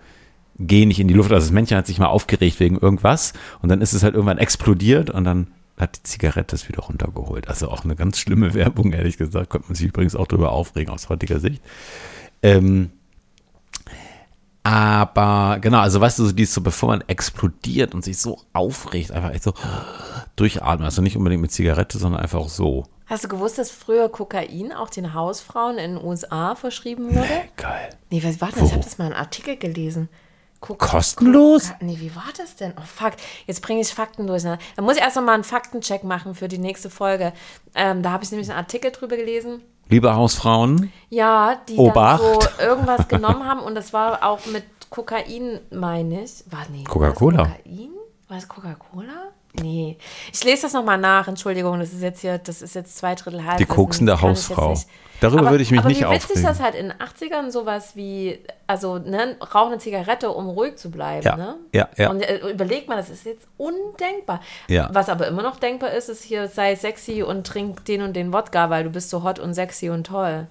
gehen nicht in die Luft. Also das Männchen hat sich mal aufgeregt wegen irgendwas und dann ist es halt irgendwann explodiert und dann hat die Zigarette es wieder runtergeholt. Also auch eine ganz schlimme Werbung, ehrlich gesagt. Könnte man sich übrigens auch darüber aufregen aus heutiger Sicht. Ähm, aber genau, also weißt du, so die so, bevor man explodiert und sich so aufregt, einfach echt so durchatmen. Also nicht unbedingt mit Zigarette, sondern einfach auch so. Hast du gewusst, dass früher Kokain auch den Hausfrauen in den USA verschrieben wurde? Geil. Nee, was war das? Wo? Ich habe das mal in einem Artikel gelesen. Kok Kostenlos? Koka- Nee, wie war das denn? Oh, fuck. Jetzt bringe ich Fakten durch. Da muss ich erst noch mal einen Faktencheck machen für die nächste Folge. Ähm, da habe ich nämlich einen Artikel drüber gelesen. Liebe Hausfrauen, Ja, die Obacht. so irgendwas genommen haben und das war auch mit Kokain, meine ich. War, nee, Coca-Cola. Kokain? War es Coca-Cola? Nee. Ich lese das nochmal nach. Entschuldigung, das ist jetzt hier, das ist jetzt zwei Drittel halb. die koksende Hausfrau. Darüber würde ich mich aber nicht wie witzig aufregen. das halt in den 80ern sowas wie, also, ne, rauch eine Zigarette, um ruhig zu bleiben, Ja, ne? ja, ja. Und äh, überleg mal, das ist jetzt undenkbar. Ja. Was aber immer noch denkbar ist, ist hier, sei sexy und trink den und den Wodka, weil du bist so hot und sexy und toll.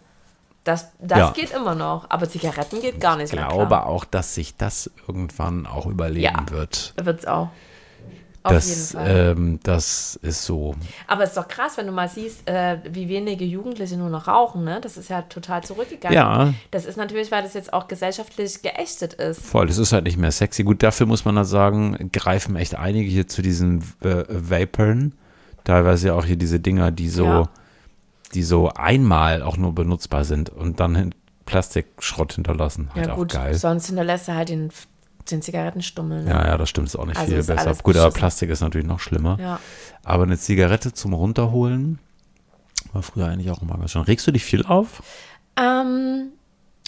Das, das Ja. geht immer noch, aber Zigaretten geht gar nicht Ich mehr. glaube auch, dass sich das irgendwann auch überleben Ja. wird. Wird es auch. Auf Das, jeden Fall. ähm, das ist so. Aber es ist doch krass, wenn du mal siehst, äh, wie wenige Jugendliche nur noch rauchen, ne? Das ist ja total zurückgegangen. Ja. Das ist natürlich, weil das jetzt auch gesellschaftlich geächtet ist. Voll, das ist halt nicht mehr sexy. Gut, dafür muss man da sagen, greifen echt einige hier zu diesen äh, Vapern. Teilweise ja auch hier diese Dinger, die so, Ja. die so einmal auch nur benutzbar sind und dann hin Plastikschrott hinterlassen. Halt Ja, auch gut, geil. sonst hinterlässt er halt den, den Zigarettenstummel. Ne? Ja, ja, das stimmt, ist auch nicht Also viel besser. Gut, aber. Plastik ist natürlich noch schlimmer. Ja. Aber eine Zigarette zum Runterholen war früher eigentlich auch immer ganz schön. Regst du dich viel auf? Ähm,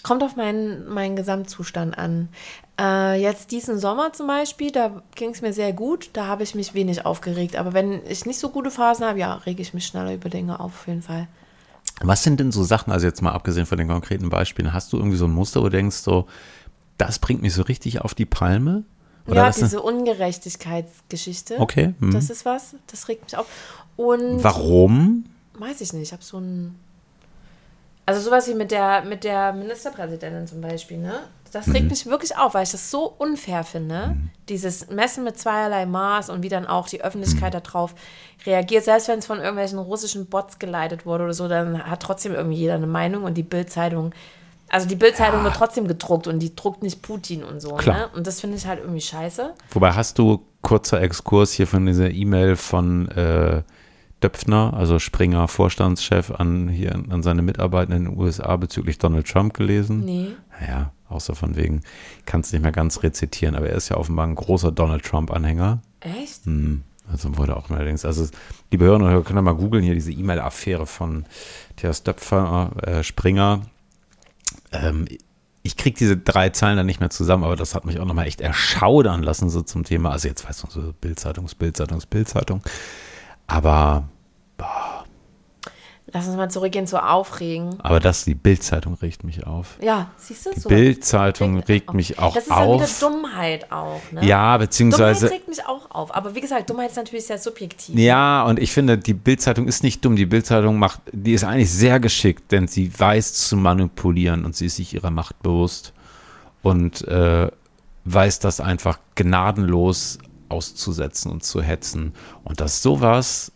kommt auf meinen, meinen Gesamtzustand an. Äh, jetzt diesen Sommer zum Beispiel, da ging es mir sehr gut, da habe ich mich wenig aufgeregt. Aber wenn ich nicht so gute Phasen habe, ja, rege ich mich schneller über Dinge auf, auf jeden Fall. Was sind denn so Sachen, also jetzt mal abgesehen von den konkreten Beispielen, hast du irgendwie so ein Muster, wo du denkst, so, das bringt mich so richtig auf die Palme? Oder ja, diese Ungerechtigkeitsgeschichte. Okay, hm. Das ist was, das regt mich auf. Und Warum? weiß ich nicht, ich habe so ein. Also sowas wie mit der, mit der Ministerpräsidentin zum Beispiel, ne? Das Mhm. regt mich wirklich auf, weil ich das so unfair finde. Dieses Messen mit zweierlei Maß und wie dann auch die Öffentlichkeit Mhm. darauf reagiert. Selbst wenn es von irgendwelchen russischen Bots geleitet wurde oder so, dann hat trotzdem irgendwie jeder eine Meinung und die Bildzeitung. Also die Bildzeitung wird trotzdem gedruckt und die druckt nicht Putin und so. Klar. Ne? Und das finde ich halt irgendwie scheiße. Wobei hast du kurzer Exkurs hier von dieser E-Mail von äh, Döpfner, also Springer Vorstandschef an hier an seine Mitarbeiter in den USA bezüglich Donald Trump gelesen? Nee. Naja, außer von wegen, kann es nicht mehr ganz rezitieren, aber er ist ja offenbar ein großer Donald Trump-Anhänger. Echt? Hm, Also wurde auch allerdings, also liebe Hörer und Hörer, mal googeln hier diese E-Mail-Affäre von Matthias Döpfer, äh, Springer. Ähm, ich kriege diese drei Zeilen dann nicht mehr zusammen, aber das hat mich auch nochmal echt erschaudern lassen, so zum Thema. Also jetzt weißt du, so Bildzeitung, Bildzeitung, Bildzeitung. Aber, Lass uns mal zurückgehen zu Aufregen. aber das, die Bildzeitung regt mich auf. Ja, siehst du Die so? Bildzeitung regt mich auch Das ist ja wieder auf. Dummheit auch, ne? Ja, Dummheit beziehungsweise. regt mich auch auf. Aber wie gesagt, Dummheit ist natürlich sehr subjektiv. Ja, und ich finde, die Bildzeitung ist nicht dumm. Die Bildzeitung macht, die ist eigentlich sehr geschickt, denn sie weiß zu manipulieren und sie ist sich ihrer Macht bewusst und äh, weiß das einfach gnadenlos auszusetzen und zu hetzen. Und dass sowas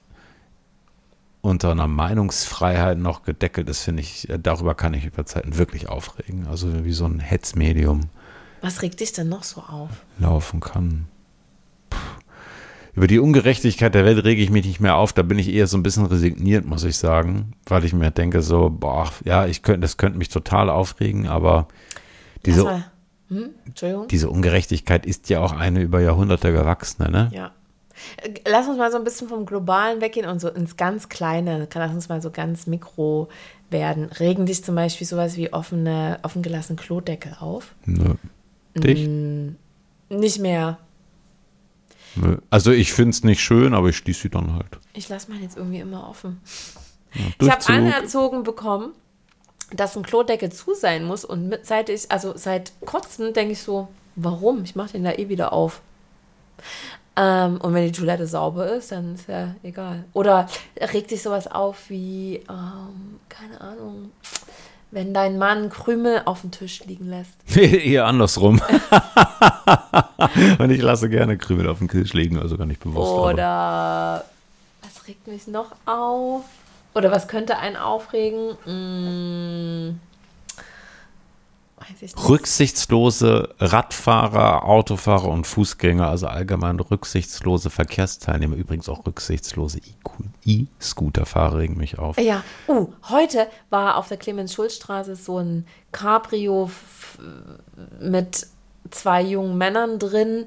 unter einer Meinungsfreiheit noch gedeckelt ist, finde ich, äh, darüber kann ich über Zeiten wirklich aufregen. Also wie so ein Hetzmedium Was regt dich denn noch so auf? laufen kann. Puh. Über die Ungerechtigkeit der Welt rege ich mich nicht mehr auf. Da bin ich eher so ein bisschen resigniert, muss ich sagen, weil ich mir denke so, boah, ja, ich könnte, das könnte mich total aufregen, aber diese. Hm? Diese Ungerechtigkeit ist ja auch eine über Jahrhunderte gewachsene, ne? Ja. Lass uns mal so ein bisschen vom Globalen weggehen und so ins ganz Kleine. Lass uns mal so ganz mikro werden. Regen dich zum Beispiel sowas wie offene, offen Klodeckel auf? Nö. Dich? Nicht mehr. Nö. Also ich finde es nicht schön, aber ich schließe sie dann halt. Ich lasse meinen jetzt irgendwie immer offen. Ja, Ich habe anerzogen bekommen, dass ein Klodeckel zu sein muss und mit, seit ich, also seit kurzem denke ich so, warum? Ich mache den da eh wieder auf. Ähm, und wenn die Toilette sauber ist, dann ist ja egal. Oder regt sich sowas auf wie, ähm, keine Ahnung, Wenn dein Mann Krümel auf dem Tisch liegen lässt. Eher andersrum. und ich lasse gerne Krümel auf dem Tisch liegen, also gar nicht bewusst. aber- Oder was regt mich noch auf? Oder was könnte einen aufregen? Nicht. Rücksichtslose Radfahrer, Autofahrer und Fußgänger, also allgemein rücksichtslose Verkehrsteilnehmer, übrigens auch rücksichtslose E-Scooterfahrer regen mich auf. Ja, uh, heute war auf der Clemens-Schulz-Straße so ein Cabrio mit zwei jungen Männern drin,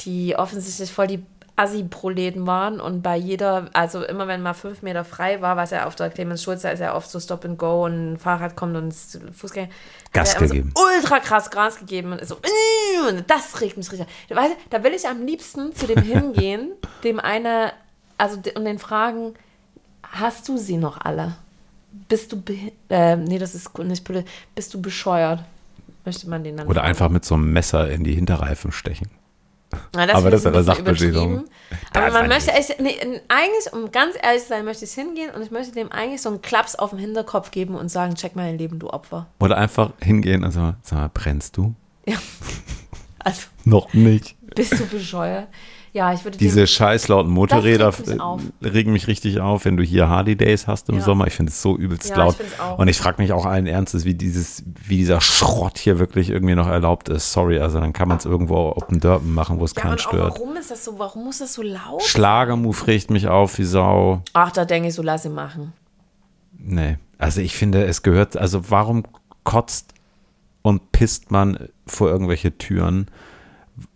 die offensichtlich voll die Assi-Proleten waren und bei jeder, also immer wenn mal fünf Meter frei war, was ja auf der Clemens-Schulz, da ist ja oft so Stop and Go und ein Fahrrad kommt und Fußgänger. Gas immer gegeben. So ultra krass Gas gegeben und ist so, "Äh", und das regt mich richtig. an. Weißt, du, da will ich am liebsten zu dem hingehen, dem einer, also und den fragen, hast du sie noch alle? Bist du, äh, nee, das ist nicht politisch, bist du bescheuert? Möchte man den dann Oder fragen. einfach mit so einem Messer in die Hinterreifen stechen. Na, das aber das ich ist eine Sachbeschädigung. Aber man möchte echt, nee, eigentlich, um ganz ehrlich zu sein, möchte ich hingehen und ich möchte dem eigentlich so einen Klaps auf den Hinterkopf geben und sagen, check mein Leben, du Opfer. Oder einfach hingehen und sagen, sag mal, brennst du? Ja. Also, Noch nicht. bist du bescheuert? Ja, ich würde Diese scheiß lauten Motorräder mich auf. äh, regen mich richtig auf, wenn du hier Harley Days hast im Ja. Sommer. Ich finde es so übelst Ja, laut. ich auch. Und ich frage mich auch allen Ernstes, wie dieses, wie dieser Schrott hier wirklich irgendwie noch erlaubt ist. Sorry, also dann kann man es irgendwo Open Derben machen, wo es ja, keinen stört. warum ist das so, warum muss das so laut? Schlagermove regt mich auf wie Sau. Ach, da denke ich so, lass ihn machen. Nee. Also ich finde, es gehört, also warum kotzt und pisst man vor irgendwelche Türen?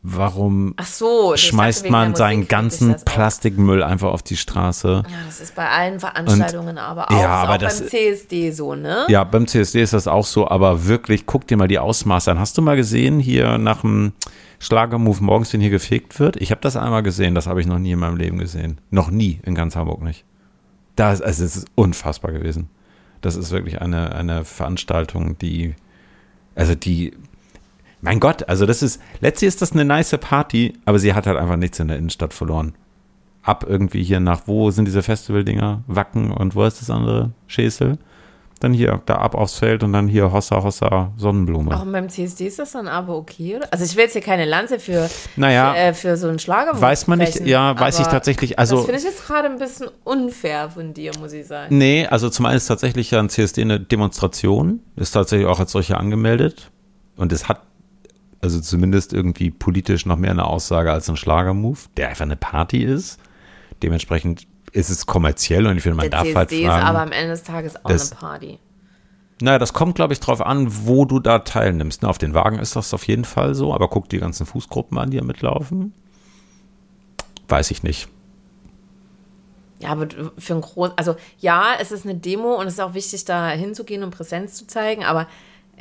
Warum so. schmeißt man seinen ganzen. Plastikmüll einfach auf die Straße? Ja, das ist bei allen Veranstaltungen aber auch, ja, aber auch das- beim CSD so, ne? Ja, beim CSD ist das auch so, aber wirklich, guck dir mal die Ausmaße an. Hast du mal gesehen, hier nach dem Schlagermove morgens, den hier gefegt wird? Ich habe das einmal gesehen, das habe ich noch nie in meinem Leben gesehen. Noch nie in ganz Hamburg nicht. Das, also es ist unfassbar gewesen. Das ist wirklich eine, eine Veranstaltung, die, also die, mein Gott, also das ist, letztlich ist das eine nice Party, aber sie hat halt einfach nichts in der Innenstadt verloren. Ab irgendwie hier nach, wo sind diese Festivaldinger? Wacken und wo ist das andere? Schäsel? Dann hier, da ab aufs Feld und dann hier Hossa, Hossa, Sonnenblume. Auch beim CSD ist das dann aber okay, oder? Also ich will jetzt hier keine Lanze für, Naja, für, äh, für so einen Schlager weiß man nicht, ja, weiß ich tatsächlich, also- Das finde ich jetzt gerade ein bisschen unfair von dir, muss ich sagen. Nee, also zum einen ist tatsächlich ja ein CSD eine Demonstration, ist tatsächlich auch als solche angemeldet und es hat also zumindest irgendwie politisch noch mehr eine Aussage als ein Schlagermove, der einfach eine Party ist. Dementsprechend ist es kommerziell und ich finde, man Der darf CSD halt ist fragen. aber am Ende des Tages auch das- eine Party. Naja, das kommt, glaube ich, drauf an, wo du da teilnimmst. Ne, auf den Wagen ist das auf jeden Fall so, aber guck die ganzen Fußgruppen an, die da mitlaufen. Weiß ich nicht. Ja, aber für ein groß, also ja, es ist eine Demo und es ist auch wichtig, da hinzugehen und Präsenz zu zeigen, aber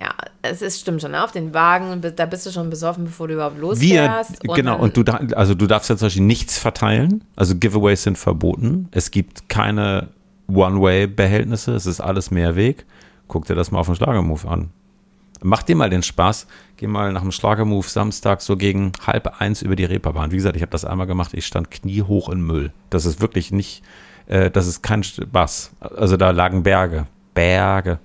ja, es ist stimmt schon, ne? auf den Wagen, da bist du schon besoffen, bevor du überhaupt Wir, losfährst. genau, dann- und du, also du darfst jetzt zum Beispiel nichts verteilen. Also Giveaways sind verboten. Es gibt keine One-Way-Behältnisse. Es ist alles Mehrweg. Guck dir das mal auf dem Schlagermove an. Mach dir mal den Spaß. Geh mal nach dem Schlagermove Samstag so gegen halb eins über die Reeperbahn. Wie gesagt, ich habe das einmal gemacht. Ich stand kniehoch in Müll. Das ist wirklich nicht, äh, das ist kein Spaß. Also da lagen Berge. Berge.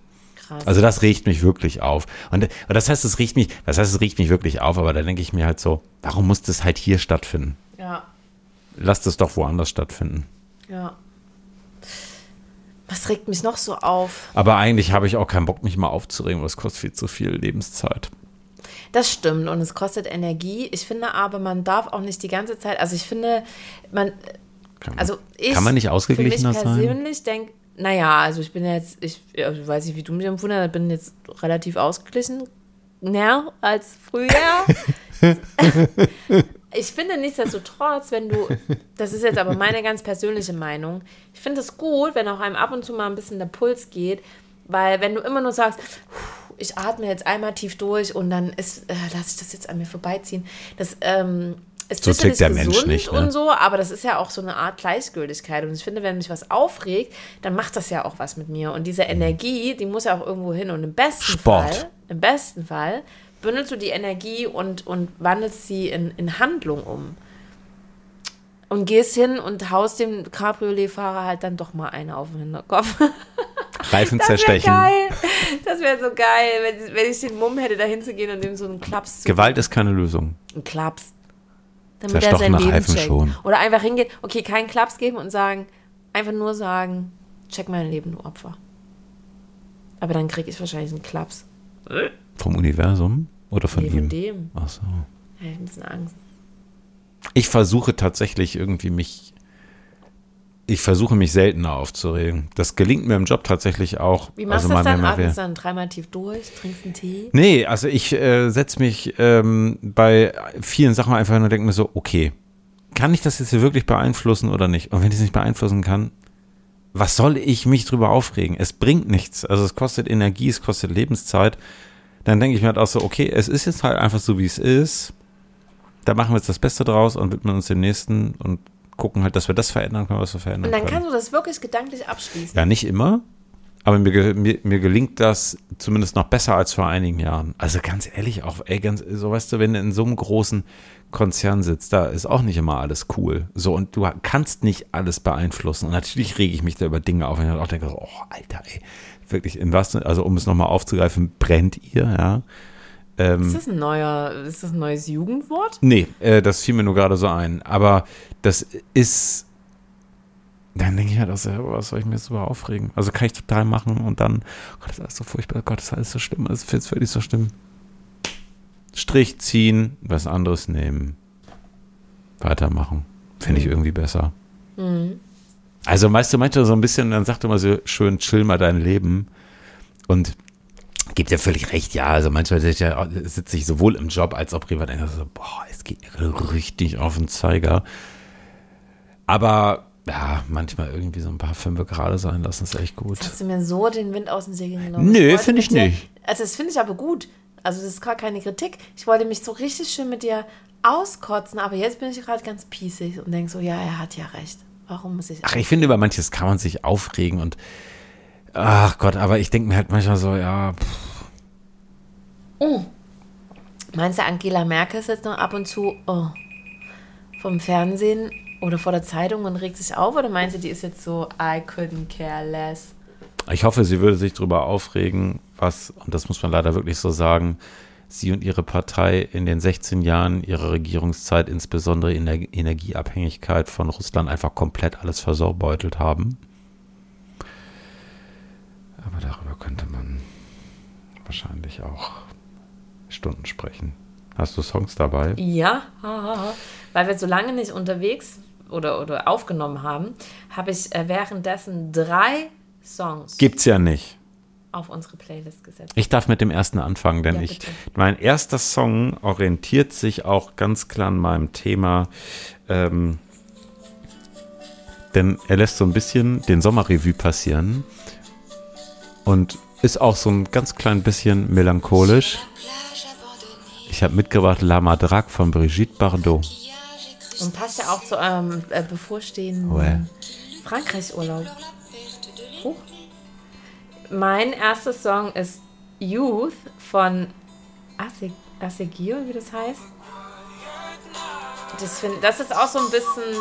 Krass. Also das regt mich wirklich auf. Und, das heißt, es regt mich, das heißt, es regt mich wirklich auf, aber da denke ich mir halt so, warum muss das halt hier stattfinden? ja, Lass das doch woanders stattfinden. ja. Was regt mich noch so auf? Aber eigentlich habe ich auch keinen Bock, mich mal aufzuregen, weil es kostet viel zu viel Lebenszeit. Das stimmt und es kostet Energie. Ich finde aber, man darf auch nicht die ganze Zeit, also ich finde, man, Kann, also ich kann man nicht ausgeglichener für mich sein? persönlich denke, naja, also ich bin jetzt, ich, ich weiß nicht, wie du mich empfunden hast, ich bin jetzt relativ ausgeglichen, näher als früher. ich finde nichtsdestotrotz, wenn du, das ist jetzt aber meine ganz persönliche Meinung, ich finde es gut, wenn auch einem ab und zu mal ein bisschen der Puls geht, weil wenn du immer nur sagst, ich atme jetzt einmal tief durch und dann ist, äh, lasse ich das jetzt an mir vorbeiziehen, das ähm, ist So tickt der Mensch nicht, ne? und so, aber das ist ja auch so eine Art Gleichgültigkeit. Und ich finde, wenn mich was aufregt, dann macht das ja auch was mit mir. Und diese Energie, die muss ja auch irgendwo hin. Und im besten Mhm. Sport. Fall, im besten Fall, bündelst du die Energie und, und wandelst sie in, in Handlung um. Und gehst hin und haust dem Cabriolet-Fahrer halt dann doch mal eine auf den Hinterkopf. Reifen Das wäre zerstechen. geil. Das wäre so geil, wenn, wenn ich den Mumm hätte, da hinzugehen und ihm so einen Klaps zu Gewalt ist keine Lösung. Einen Klaps. Damit er sein Leben Reifen checkt. schon. Oder einfach hingehen, okay, keinen Klaps geben und sagen, einfach nur sagen, check mein Leben, du Opfer. Aber dann kriege ich wahrscheinlich einen Klaps. Vom Universum oder von Nee, ihm? von dem. Ach so. Ja, ich ein bisschen Angst. Ich versuche tatsächlich irgendwie mich. Ich versuche mich seltener aufzuregen. Das gelingt mir im Job tatsächlich auch. Wie machst also du das dann? mehr. dann dreimal tief durch, trinkst einen Tee? Nee, also ich äh, setze mich ähm, bei vielen Sachen einfach nur und denke mir so, okay, kann ich das jetzt hier wirklich beeinflussen oder nicht? Und wenn ich es nicht beeinflussen kann, was soll ich mich drüber aufregen? Es bringt nichts. Also es kostet Energie, es kostet Lebenszeit. Dann denke ich mir halt auch so, okay, es ist jetzt halt einfach so, wie es ist. Da machen wir jetzt das Beste draus und widmen uns dem nächsten und gucken halt, dass wir das verändern können, was wir verändern Und dann können. kannst du das wirklich gedanklich abschließen. Ja, nicht immer. Aber mir, mir, mir gelingt das zumindest noch besser als vor einigen Jahren. Also ganz ehrlich, auch, ey, ganz, so weißt du, wenn du in so einem großen Konzern sitzt, da ist auch nicht immer alles cool. So, und du kannst nicht alles beeinflussen. Und natürlich rege ich mich da über Dinge auf, und ich auch denke, oh, Alter, ey, wirklich, in was, also um es nochmal aufzugreifen, brennt ihr, ja. Ähm, Ist das ein neuer, ist das ein neues Jugendwort? Nee, äh, das fiel mir nur gerade so ein. Aber das ist. Dann denke ich halt auch so, was soll ich mir jetzt über aufregen? Also kann ich total machen und dann, oh Gott, das ist alles so furchtbar, Gott, das ist alles so schlimm, das ist völlig so schlimm. Strich ziehen, was anderes nehmen, weitermachen. Finde ich irgendwie besser. Also, weißt du, manchmal so ein bisschen, dann sagt immer so schön, chill mal dein Leben. Und gibt ja völlig recht, ja. Also manchmal sitze ich, ja, sitze ich sowohl im Job als auch privat und denke so, boah, es geht mir richtig auf den Zeiger. Aber ja, manchmal irgendwie so ein paar Fünfe gerade sein lassen, ist echt gut. Hast du mir so den Wind aus den Segeln genommen? Nö, finde ich mit dir- nicht. Also das finde ich aber gut. Also das ist gar keine Kritik. Ich wollte mich so richtig schön mit dir auskotzen, aber jetzt bin ich gerade ganz pießig und denke so, ja, er hat ja recht. Warum muss ich... Ach, ich finde, über manches kann man sich aufregen und ach Gott, aber ich denke mir halt manchmal so, ja, pff, Meinst du, Angela Merkel ist jetzt noch ab und zu oh, vom Fernsehen oder vor der Zeitung und regt sich auf? Oder meinst du, die ist jetzt so, I couldn't care less? ich hoffe, sie würde sich darüber aufregen, was, und das muss man leider wirklich so sagen, sie und ihre Partei in den 16 Jahren ihrer Regierungszeit, insbesondere in der Energieabhängigkeit von Russland, einfach komplett alles versaubeutelt haben. Aber darüber könnte man wahrscheinlich auch Stunden sprechen. Hast du Songs dabei? Ja, weil wir so lange nicht unterwegs oder, oder aufgenommen haben, habe ich äh, währenddessen drei Songs Gibt's ja nicht. auf unsere Playlist gesetzt. Ich darf mit dem ersten anfangen, denn Ja, ich, mein erster Song orientiert sich auch ganz klar an meinem Thema. Ähm, denn er lässt so ein bisschen den Sommerrevue passieren und ist auch so ein ganz klein bisschen melancholisch. Ich habe mitgebracht La Madrague von Brigitte Bardot. Und passt ja auch zu eurem äh, bevorstehenden Ouais. Frankreich-Urlaub. Huch. Mein erster Song ist Youth von Aseg- wie das heißt. Das, find, das ist auch so ein bisschen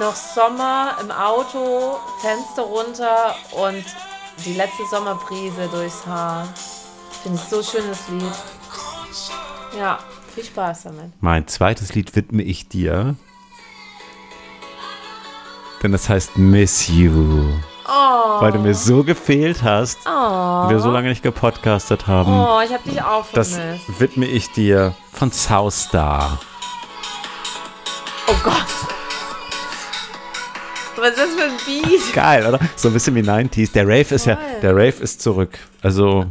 noch Sommer im Auto, Fenster runter und die letzte Sommerbrise durchs Haar. Finde ich so schönes Lied. Ja, viel Spaß damit. Mein zweites Lied widme ich dir. Denn das heißt Miss You. Oh, Weil du mir so gefehlt hast. und wir so lange nicht gepodcastet haben. oh ich habe dich auch Das vermisst. widme ich dir von Southstar. Oh Gott. Was ist das für ein Beat? Geil, oder? So ein bisschen wie 90s. Der Rave ist ja, Voll. der Rave ist zurück. Also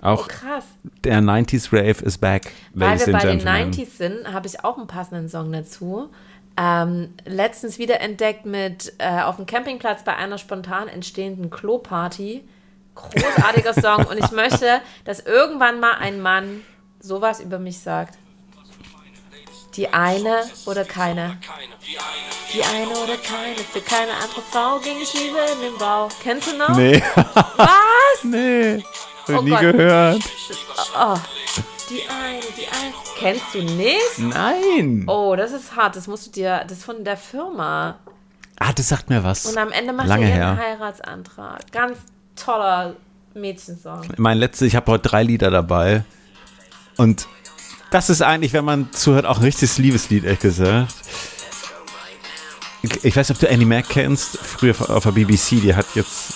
Oh, auch krass. der 90s Rave is back, Weil wir bei den gentlemen. 90s sind, habe ich auch einen passenden Song dazu. Ähm, letztens wieder entdeckt mit äh, auf dem Campingplatz bei einer spontan entstehenden Kloparty. Großartiger Song. Und ich möchte, dass irgendwann mal ein Mann sowas über mich sagt. Die eine oder keine. Die eine oder keine. Für keine andere Frau ging ich lieber in den Bau. Kennst du noch? Nee, Was? nee. Hab ich Oh nie Gott. gehört. Oh, die eine, die eine. Kennst du nicht? Nein. Oh, das ist hart. Das musst du dir. Das ist von der Firma. Ah, das sagt mir was. Und am Ende macht Lange er her. Heiratsantrag. Ganz toller Mädchensong. Mein letztes, ich habe heute drei Lieder dabei. Und das ist eigentlich, wenn man zuhört, auch ein richtiges Liebeslied, ehrlich gesagt. Ich, weiß nicht, ob du Annie Mac kennst, früher auf der BBC, die hat jetzt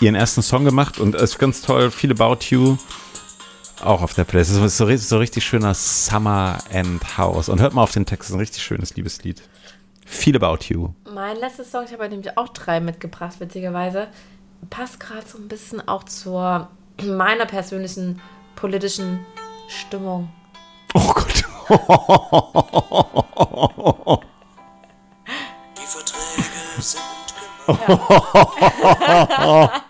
ihren ersten Song gemacht und ist ganz toll, Feel About You, auch auf der Playlist. Das ist so, so richtig schöner Summer and House. Und hört mal auf den Text, ist ein richtig schönes Liebeslied. Feel About You. Mein letzter Song, ich habe nämlich auch drei mitgebracht, witzigerweise, passt gerade so ein bisschen auch zur meiner persönlichen politischen Stimmung. Oh Gott. Die Verträge sind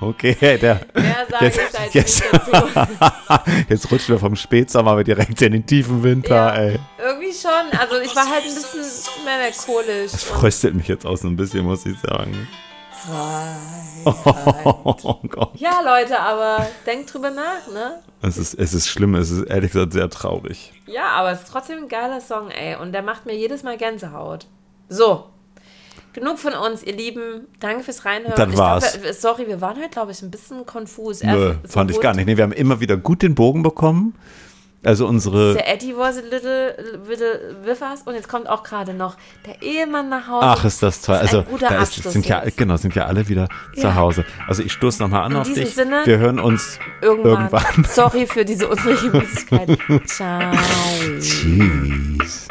Okay, der, Mehr sage Jetzt- ich halt jetzt- nicht dazu. jetzt rutschen wir vom Spätsommer aber direkt in den tiefen Winter, Ja. ey. Irgendwie schon. Also ich war halt ein bisschen melancholisch. Das fröstelt mich jetzt auch so ein bisschen, muss ich sagen. Oh Gott. Ja, Leute, aber denkt drüber nach, ne? Es ist, es ist schlimm, es ist ehrlich gesagt sehr traurig. Ja, aber es ist trotzdem ein geiler Song, ey. Und der macht mir jedes Mal Gänsehaut. So. Genug von uns, ihr Lieben. Danke fürs Reinhören. Das Ich war's. Glaub, sorry, wir waren heute, glaube ich, ein bisschen konfus. Nö, fand so ich gar gut, nicht. Nee, wir haben immer wieder gut den Bogen bekommen. Also unsere. Der Eddie was a little, little with us. Und jetzt kommt auch gerade noch der Ehemann nach Hause. Ach, ist das toll. Das ist Also, da ist, sind ja, genau, sind ja alle wieder Ja. zu Hause. Also, ich stoße nochmal an In auf dich. Sinne, wir hören uns Irgendwann. irgendwann. Sorry für diese Unregelmäßigkeit. Ciao. Tschüss.